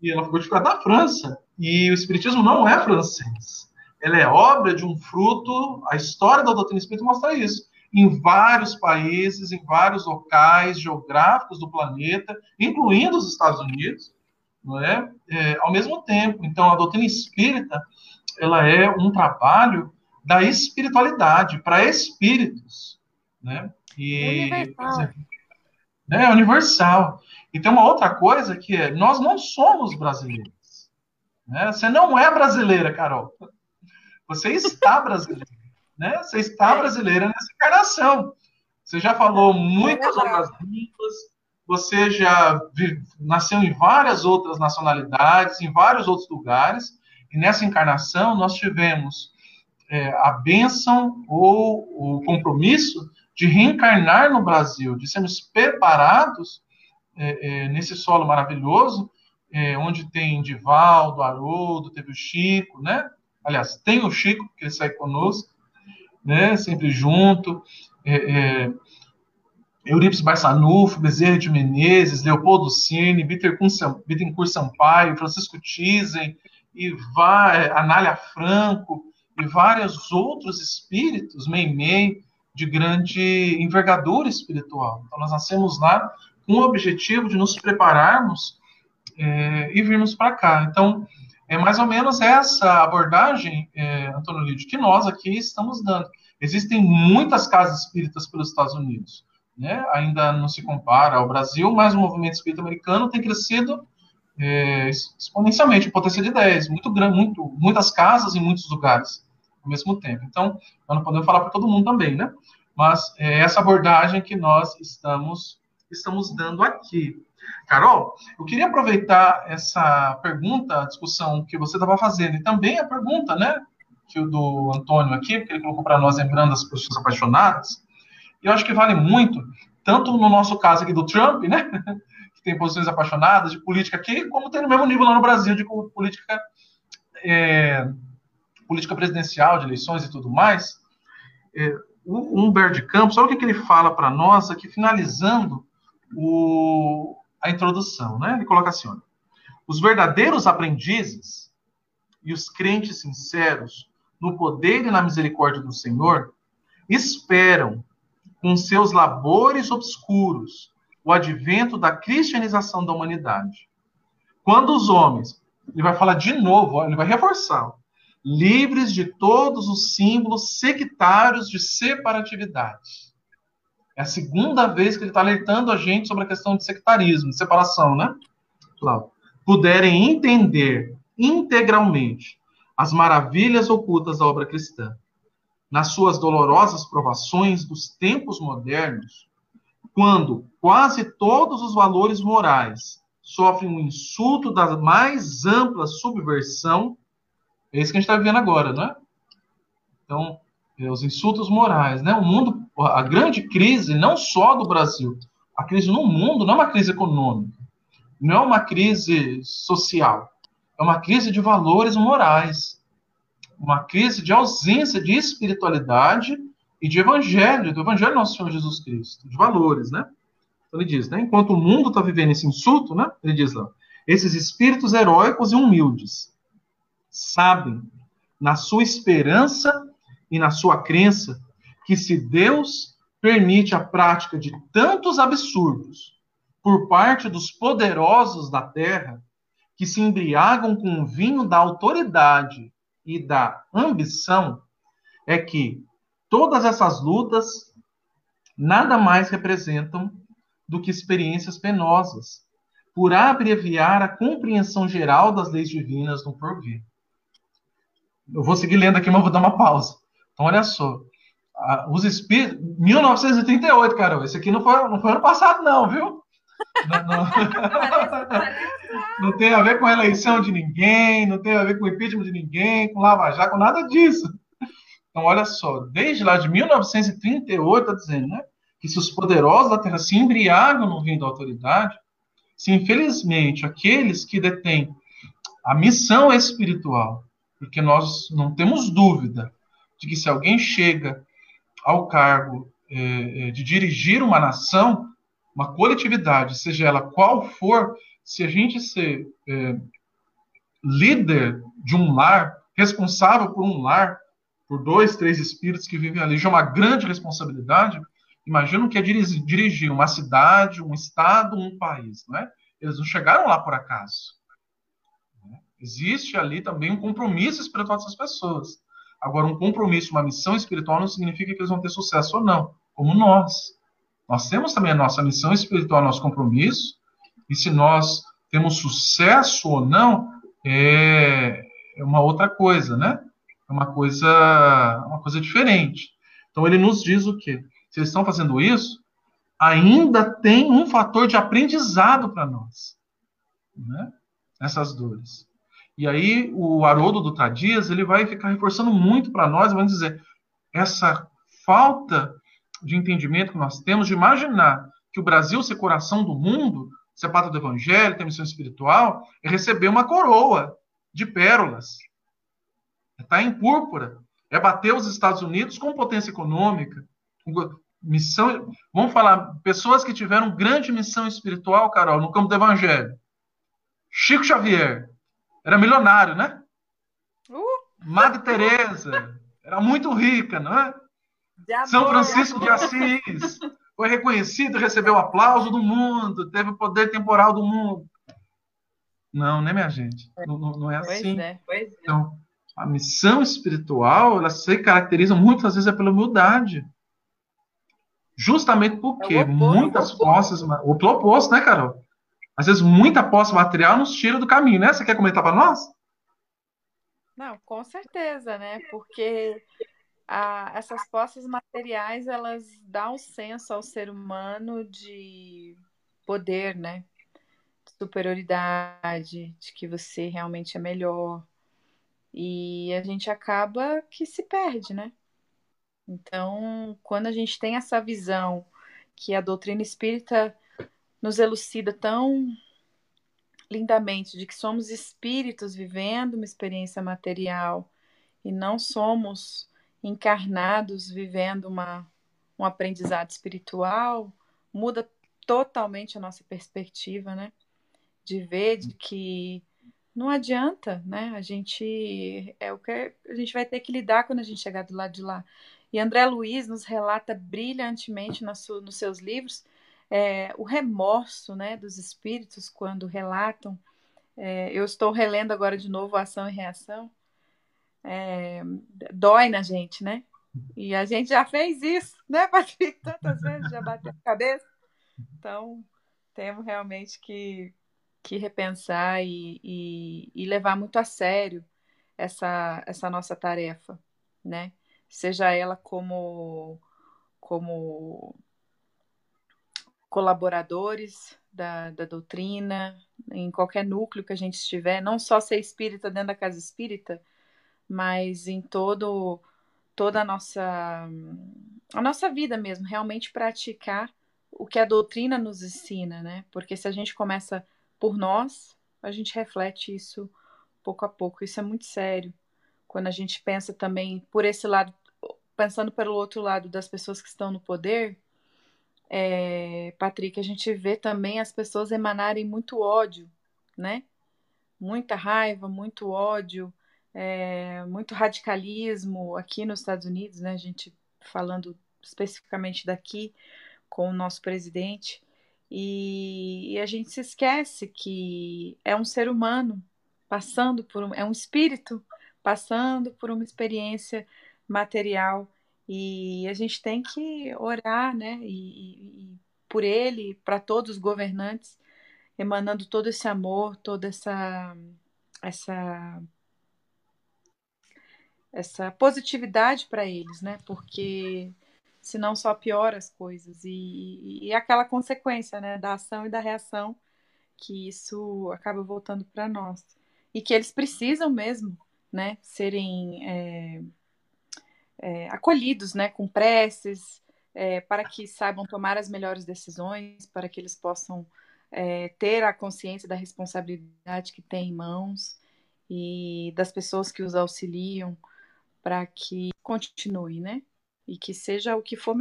Speaker 1: E ela foi codificada na França. E o espiritismo não é francês. Ela é obra de um fruto, a história da doutrina espírita mostra isso. Em vários países, em vários locais geográficos do planeta, incluindo os Estados Unidos, não é? é ao mesmo tempo. Então, a doutrina espírita ela é um trabalho da espiritualidade para espíritos, né?
Speaker 3: E, Universal
Speaker 1: né? É universal. E tem uma outra coisa que é, nós não somos brasileiros. Né? Você não é brasileira, Carol. Você está brasileira. né? Você está brasileira nessa encarnação. Você já falou muitas outras línguas, você já vive, nasceu em várias outras nacionalidades, em vários outros lugares, e nessa encarnação nós tivemos é, a bênção ou o compromisso de reencarnar no Brasil, de sermos preparados é, é, nesse solo maravilhoso, é, onde tem Divaldo, Haroldo, teve o Chico, né? Aliás, tem o Chico, que ele sai conosco, né? Sempre junto. É, é, Eurípides Barçanufo, Bezerra de Menezes, Leopoldo Cine, Bittencourt Sampaio, Francisco Tizen, e vai, Anália Franco, e vários outros espíritos, Meimei, de grande envergadura espiritual. Então, nós nascemos lá com o objetivo de nos prepararmos é, e virmos para cá. Então, é mais ou menos essa abordagem, é, Antônio Lídio, que nós aqui estamos dando. Existem muitas casas espíritas pelos Estados Unidos, né? ainda não se compara ao Brasil, mas o movimento espírita americano tem crescido é, exponencialmente, potência de 10, muito grande, muito, muitas casas em muitos lugares ao mesmo tempo. Então, nós não podemos falar para todo mundo também, né? Mas é essa abordagem que nós estamos, estamos dando aqui. Carol, eu queria aproveitar essa pergunta, a discussão que você estava fazendo, e também a pergunta, né, que o do Antônio aqui, porque ele colocou para nós lembrando as pessoas apaixonadas, e eu acho que vale muito, tanto no nosso caso aqui do Trump, né, que tem posições apaixonadas de política aqui, como tem no mesmo nível lá no Brasil de política é, política presidencial, de eleições e tudo mais, é, o Humberto de Campos, olha o que, que ele fala para nós aqui, finalizando o, a introdução. Né? Ele coloca assim: olha, os verdadeiros aprendizes e os crentes sinceros no poder e na misericórdia do Senhor esperam, com seus labores obscuros, o advento da cristianização da humanidade. Quando os homens, ele vai falar de novo, ele vai reforçar, livres de todos os símbolos sectários de separatividade. É a segunda vez que ele está alertando a gente sobre a questão de sectarismo, de separação, né? Claro. Puderem entender integralmente as maravilhas ocultas da obra cristã, nas suas dolorosas provações dos tempos modernos, quando quase todos os valores morais sofrem um insulto da mais ampla subversão, é isso que a gente está vivendo agora, não é? Então, é, os insultos morais, né? O mundo, a grande crise, não só do Brasil, a crise no mundo não é uma crise econômica, não é uma crise social, é uma crise de valores morais, uma crise de ausência de espiritualidade e de evangelho, do evangelho nosso Senhor Jesus Cristo, de valores, né? Então ele diz, né? Enquanto o mundo está vivendo esse insulto, né? Ele diz lá, esses espíritos heróicos e humildes sabem, na sua esperança e na sua crença, que se Deus permite a prática de tantos absurdos por parte dos poderosos da terra, que se embriagam com o vinho da autoridade e da ambição, é que todas essas lutas nada mais representam do que experiências penosas, por abreviar a compreensão geral das leis divinas no porvir. Eu vou seguir lendo aqui, mas vou dar uma pausa. Então, olha só. Os espíritos. 1938, Carol. Esse aqui não foi, não foi ano passado, não, viu? Não, não... não, tem a ver com a eleição de ninguém, não tem a ver com o impeachment de ninguém, com Lava Jato, com nada disso. Então, olha só, desde lá de 1938, está dizendo, né? Que se os poderosos da terra se embriagam no vinho da autoridade, se infelizmente aqueles que detêm a missão espiritual, porque nós não temos dúvida de que se alguém chega ao cargo é, é de dirigir uma nação, uma coletividade, seja ela qual for, se a gente ser é, líder de um lar, responsável por um lar, por dois, três espíritos que vivem ali, já é uma grande responsabilidade. Imagina que é dirigir uma cidade, um estado, um país, não é? Eles não chegaram lá por acaso. Né? Existe ali também um compromisso espiritual dessas pessoas. Agora, um compromisso, uma missão espiritual não significa que eles vão ter sucesso ou não, como nós. Nós temos também a nossa missão espiritual, nosso compromisso, e se nós temos sucesso ou não, é, é uma outra coisa, né? É uma coisa, uma coisa diferente. Então ele nos diz o quê? Se eles estão fazendo isso, ainda tem um fator de aprendizado para nós, né? Essas dores. E aí o Haroldo do Tadias, ele vai ficar reforçando muito para nós, vamos dizer, essa falta de entendimento que nós temos de imaginar que o Brasil ser coração do mundo, ser pátria do evangelho, ter missão espiritual, é receber uma coroa de pérolas. É estar tá em púrpura. É bater os Estados Unidos com potência econômica. Missão, vamos falar, pessoas que tiveram grande missão espiritual, Carol, no campo do evangelho. Chico Xavier, era milionário, né? Uh. Madre Teresa, era muito rica, não é? São Francisco de Assis foi reconhecido, recebeu aplauso do mundo, teve o poder temporal do mundo. Não, né, minha gente? Não, não é assim. Pois é, pois é. Então, a missão espiritual, ela se caracteriza muitas vezes é pela humildade. Justamente porque é oposto, muitas é posses, o oposto, né, Carol? Às vezes muita posse material nos tira do caminho, né? Você quer comentar para nós?
Speaker 3: Não, com certeza, né? Porque a, essas posses materiais elas dão um senso ao ser humano de poder, né? De superioridade, de que você realmente é melhor. E a gente acaba que se perde, né? Então, quando a gente tem essa visão que a doutrina espírita nos elucida tão lindamente de que somos espíritos vivendo uma experiência material e não somos encarnados vivendo uma, um aprendizado espiritual, muda totalmente a nossa perspectiva, né? De ver de que não adianta, né? A gente é o que a gente vai ter que lidar quando a gente chegar do lado de lá. E André Luiz nos relata brilhantemente nos seus livros é, o remorso, né, dos espíritos quando relatam. É, eu estou relendo agora de novo Ação e Reação é, dói na gente, né? E a gente já fez isso, né, Patrick? Tantas vezes já bateu a cabeça. Então, temos realmente que, que repensar e, e, e levar muito a sério essa, essa nossa tarefa, né? Seja ela como, como colaboradores da, da doutrina, em qualquer núcleo que a gente estiver, não só ser espírita dentro da casa espírita, mas em todo toda a nossa a nossa vida mesmo, realmente praticar o que a doutrina nos ensina, né? Porque se a gente começa por nós, a gente reflete isso pouco a pouco. Isso é muito sério. Quando a gente pensa também por esse lado, pensando pelo outro lado das pessoas que estão no poder, é, Patrick, a gente vê também as pessoas emanarem muito ódio, né? Muita raiva, muito ódio, é, muito radicalismo aqui nos Estados Unidos, né? A gente falando especificamente daqui com o nosso presidente. E, e, a gente se esquece que é um ser humano passando por um, é um espírito passando por uma experiência material e a gente tem que orar, né? E, e por ele, para todos os governantes, emanando todo esse amor, toda essa essa essa positividade para eles, né? Porque senão só piora as coisas e, e, aquela consequência, né, da ação e da reação que isso acaba voltando para nós e que eles precisam mesmo, né, serem é, é, acolhidos, né, com preces, é, para que saibam tomar as melhores decisões, para que eles possam é, ter a consciência da responsabilidade que têm em mãos e das pessoas que os auxiliam, para que continue, né? E que seja o que for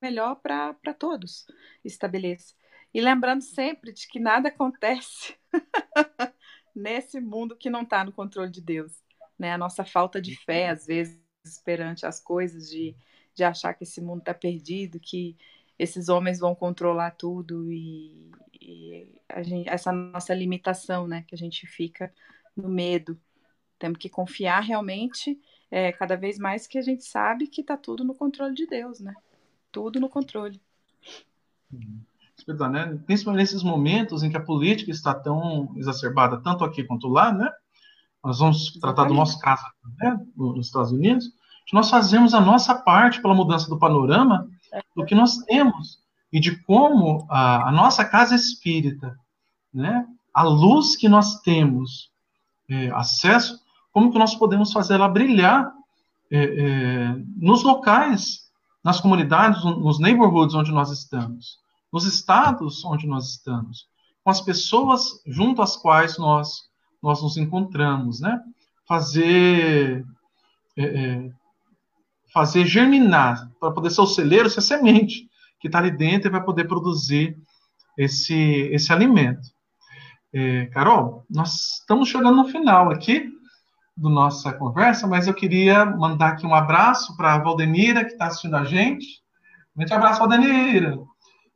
Speaker 3: melhor para todos, estabeleça. E lembrando sempre de que nada acontece nesse mundo que não está no controle de Deus. Né? A nossa falta de fé, às vezes, perante as coisas, de, de achar que esse mundo está perdido, que esses homens vão controlar tudo e, e gente, essa nossa limitação, né, que a gente fica no medo. Temos que confiar realmente, é, cada vez mais que a gente sabe que está tudo no controle de Deus, né? Tudo no controle.
Speaker 1: Né? Principalmente nesses momentos em que a política está tão exacerbada, tanto aqui quanto lá, né? nós vamos tratar do nosso caso né, nos Estados Unidos, nós fazemos a nossa parte pela mudança do panorama do que nós temos e de como a, a nossa casa espírita, né, a luz que nós temos é, acesso, como que nós podemos fazer ela brilhar é, é, nos locais, nas comunidades, nos neighborhoods onde nós estamos, nos estados onde nós estamos, com as pessoas junto às quais nós nós nos encontramos, né? Fazer é, é, fazer germinar para poder ser o celeiro, ser a semente que está ali dentro e vai poder produzir esse esse alimento. É, Carol, nós estamos chegando no final aqui da nossa conversa, mas eu queria mandar aqui um abraço para a Valdemira, que está assistindo a gente. Um grande abraço, Valdemira.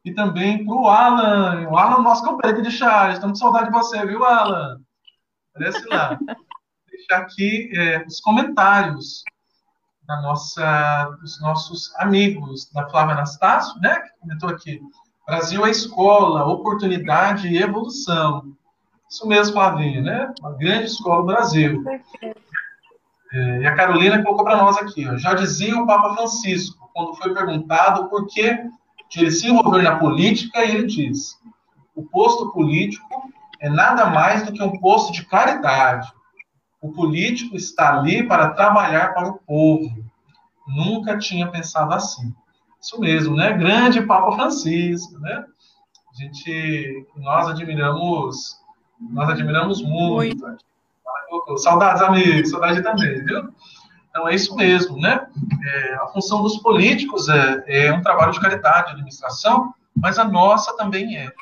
Speaker 1: E também para o Alan. O Alan, nosso companheiro de Charles. Estamos com saudade de você, viu, Alan? Desce lá. deixar aqui é, os comentários da nossa, dos nossos amigos, da Flávia Anastácio, né, que comentou aqui. Brasil é escola, oportunidade e evolução. Isso mesmo, Flavinha, né? Uma grande escola do Brasil. É, e a Carolina colocou para nós aqui, ó, já dizia o Papa Francisco, quando foi perguntado por que ele se envolver na política, e ele diz: o posto político é nada mais do que um posto de caridade. O político está ali para trabalhar para o povo. Nunca tinha pensado assim. Isso mesmo, né? Grande Papa Francisco, né? A gente, nós admiramos, nós admiramos muito. muito. Saudades, amigos, saudade também, viu? Então é isso mesmo, né? É, a função dos políticos é, é um trabalho de caridade, de administração, mas a nossa também é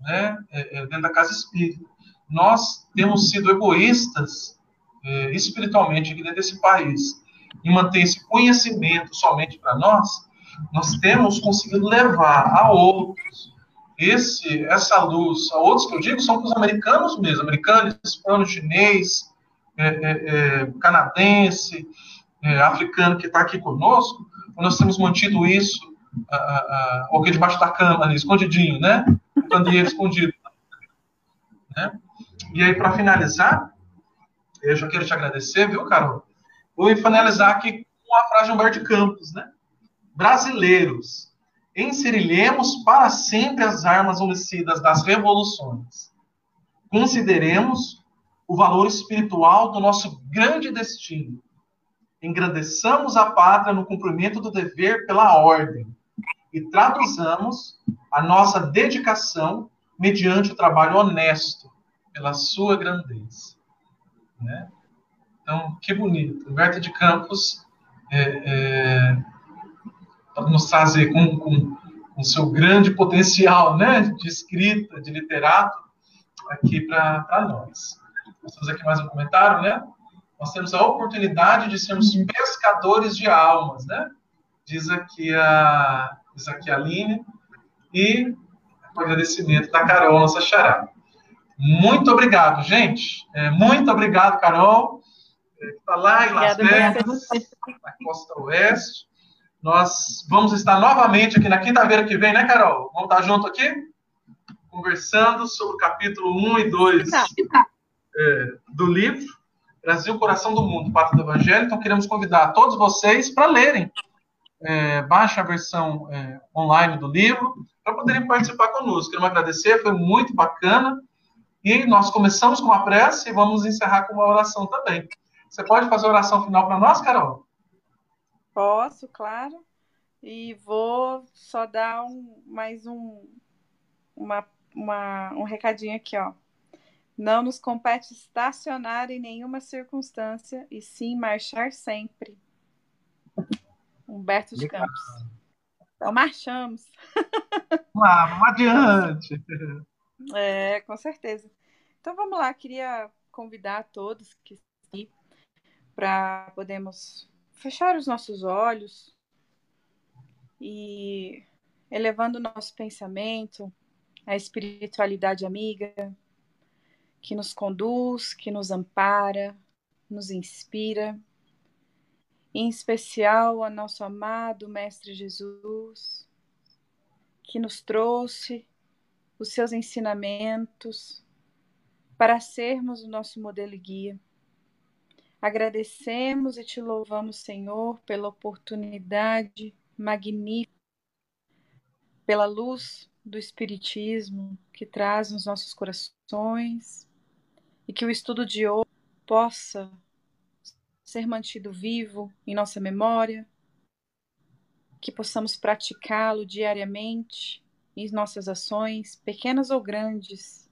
Speaker 1: né, é, é, dentro da casa espírita. Nós temos sido egoístas é, espiritualmente aqui dentro desse país e manter esse conhecimento somente para nós, nós temos conseguido levar a outros esse, essa luz, a outros que eu digo são os americanos mesmo, americanos, hispano, chinês, é, é, é, canadense, é, africano que está aqui conosco, nós temos mantido isso uh, uh, aqui debaixo da cama, ali, escondidinho, né? O candeeiro escondido. Né? E aí, para finalizar, eu já quero te agradecer, viu, Carol? Vou finalizar aqui com a frase de Humberto Campos, né? Brasileiros, enserilhemos para sempre as armas homicidas das revoluções. Consideremos o valor espiritual do nosso grande destino. Engrandeçamos a pátria no cumprimento do dever pela ordem e traduzamos a nossa dedicação mediante o trabalho honesto pela sua grandeza. Né? Então, que bonito. Humberto de Campos é, é, nos trazer com, com, com seu grande potencial né, de escrita, de literato, aqui para nós. Nós temos aqui mais um comentário, né? Nós temos a oportunidade de sermos pescadores de almas, né? Diz aqui a, diz aqui a Aline. E o agradecimento da Carol, nossa xará. Muito obrigado, gente. É, muito obrigado, Carol. Está é, lá em Las Vegas, na costa oeste. Nós vamos estar novamente aqui na quinta-feira que vem, né, Carol? Vamos estar junto aqui? Conversando sobre o capítulo 1 e 2 é, do livro Brasil, Coração do Mundo, Pátria do Evangelho. Então, queremos convidar todos vocês para lerem. É, baixe a versão é, online do livro para poderem participar conosco. Queremos agradecer, foi muito bacana. E nós começamos com uma prece e vamos encerrar com uma oração também. Você pode fazer a oração final para nós, Carol?
Speaker 3: Posso, claro. E vou só dar um, mais um, uma, uma, um recadinho aqui, ó. Não nos compete estacionar em nenhuma circunstância, e sim marchar sempre. Humberto de Campos. Então, marchamos.
Speaker 1: Vamos lá, vamos adiante.
Speaker 3: É, com certeza. Então vamos lá, queria convidar todos que estão para podermos fechar os nossos olhos e elevando o nosso pensamento à espiritualidade amiga que nos conduz, que nos ampara, nos inspira, em especial a nosso amado Mestre Jesus, que nos trouxe os seus ensinamentos para sermos o nosso modelo e guia. Agradecemos e te louvamos, Senhor, pela oportunidade magnífica, pela luz do Espiritismo que traz nos nossos corações e que o estudo de hoje possa ser mantido vivo em nossa memória, que possamos praticá-lo diariamente em nossas ações, pequenas ou grandes,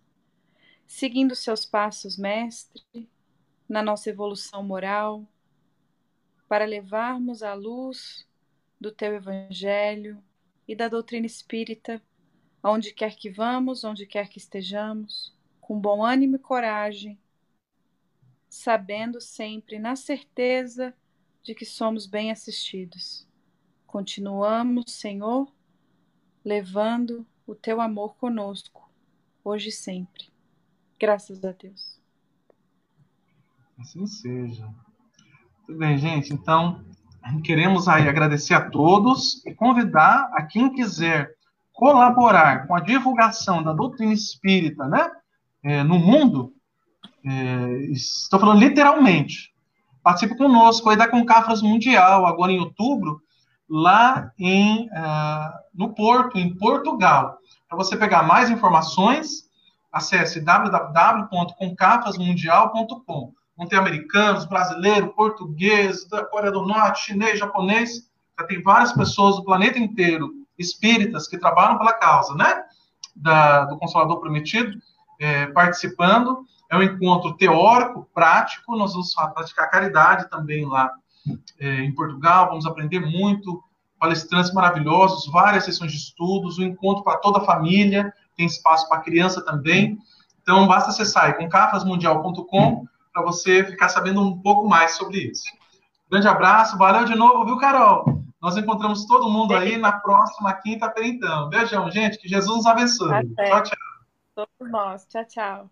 Speaker 3: seguindo seus passos, Mestre, na nossa evolução moral, para levarmos a luz do teu Evangelho e da doutrina espírita, aonde quer que vamos, onde quer que estejamos, com bom ânimo e coragem, sabendo sempre, na certeza de que somos bem assistidos. Continuamos, Senhor, levando o teu amor conosco, hoje e sempre. Graças a Deus.
Speaker 1: Assim seja. Tudo bem, gente. Então, queremos aí agradecer a todos e convidar a quem quiser colaborar com a divulgação da doutrina espírita, né, é, no mundo. É, estou falando literalmente. Participe conosco aí da Concafras Mundial, agora em outubro, lá em, uh, no Porto, em Portugal. Para você pegar mais informações, acesse www.concafrasmundial.com. Vão ter americanos, brasileiros, portugueses, da Coreia do Norte, chinês, japonês. Já tem várias pessoas do planeta inteiro, espíritas, que trabalham pela causa, né? Da, do Consolador Prometido, é, participando. É um encontro teórico, prático. Nós vamos praticar caridade também lá é, em Portugal, vamos aprender muito, palestrantes maravilhosos, várias sessões de estudos, um encontro para toda a família, tem espaço para criança também. Então, basta acessar concafasmundial.com para você ficar sabendo um pouco mais sobre isso. Grande abraço, valeu de novo, viu, Carol? Nós encontramos todo mundo aí na próxima quinta-feira, então. Beijão, gente, que Jesus nos abençoe.
Speaker 3: Tchau, tchau. Todos nós. Tchau, tchau.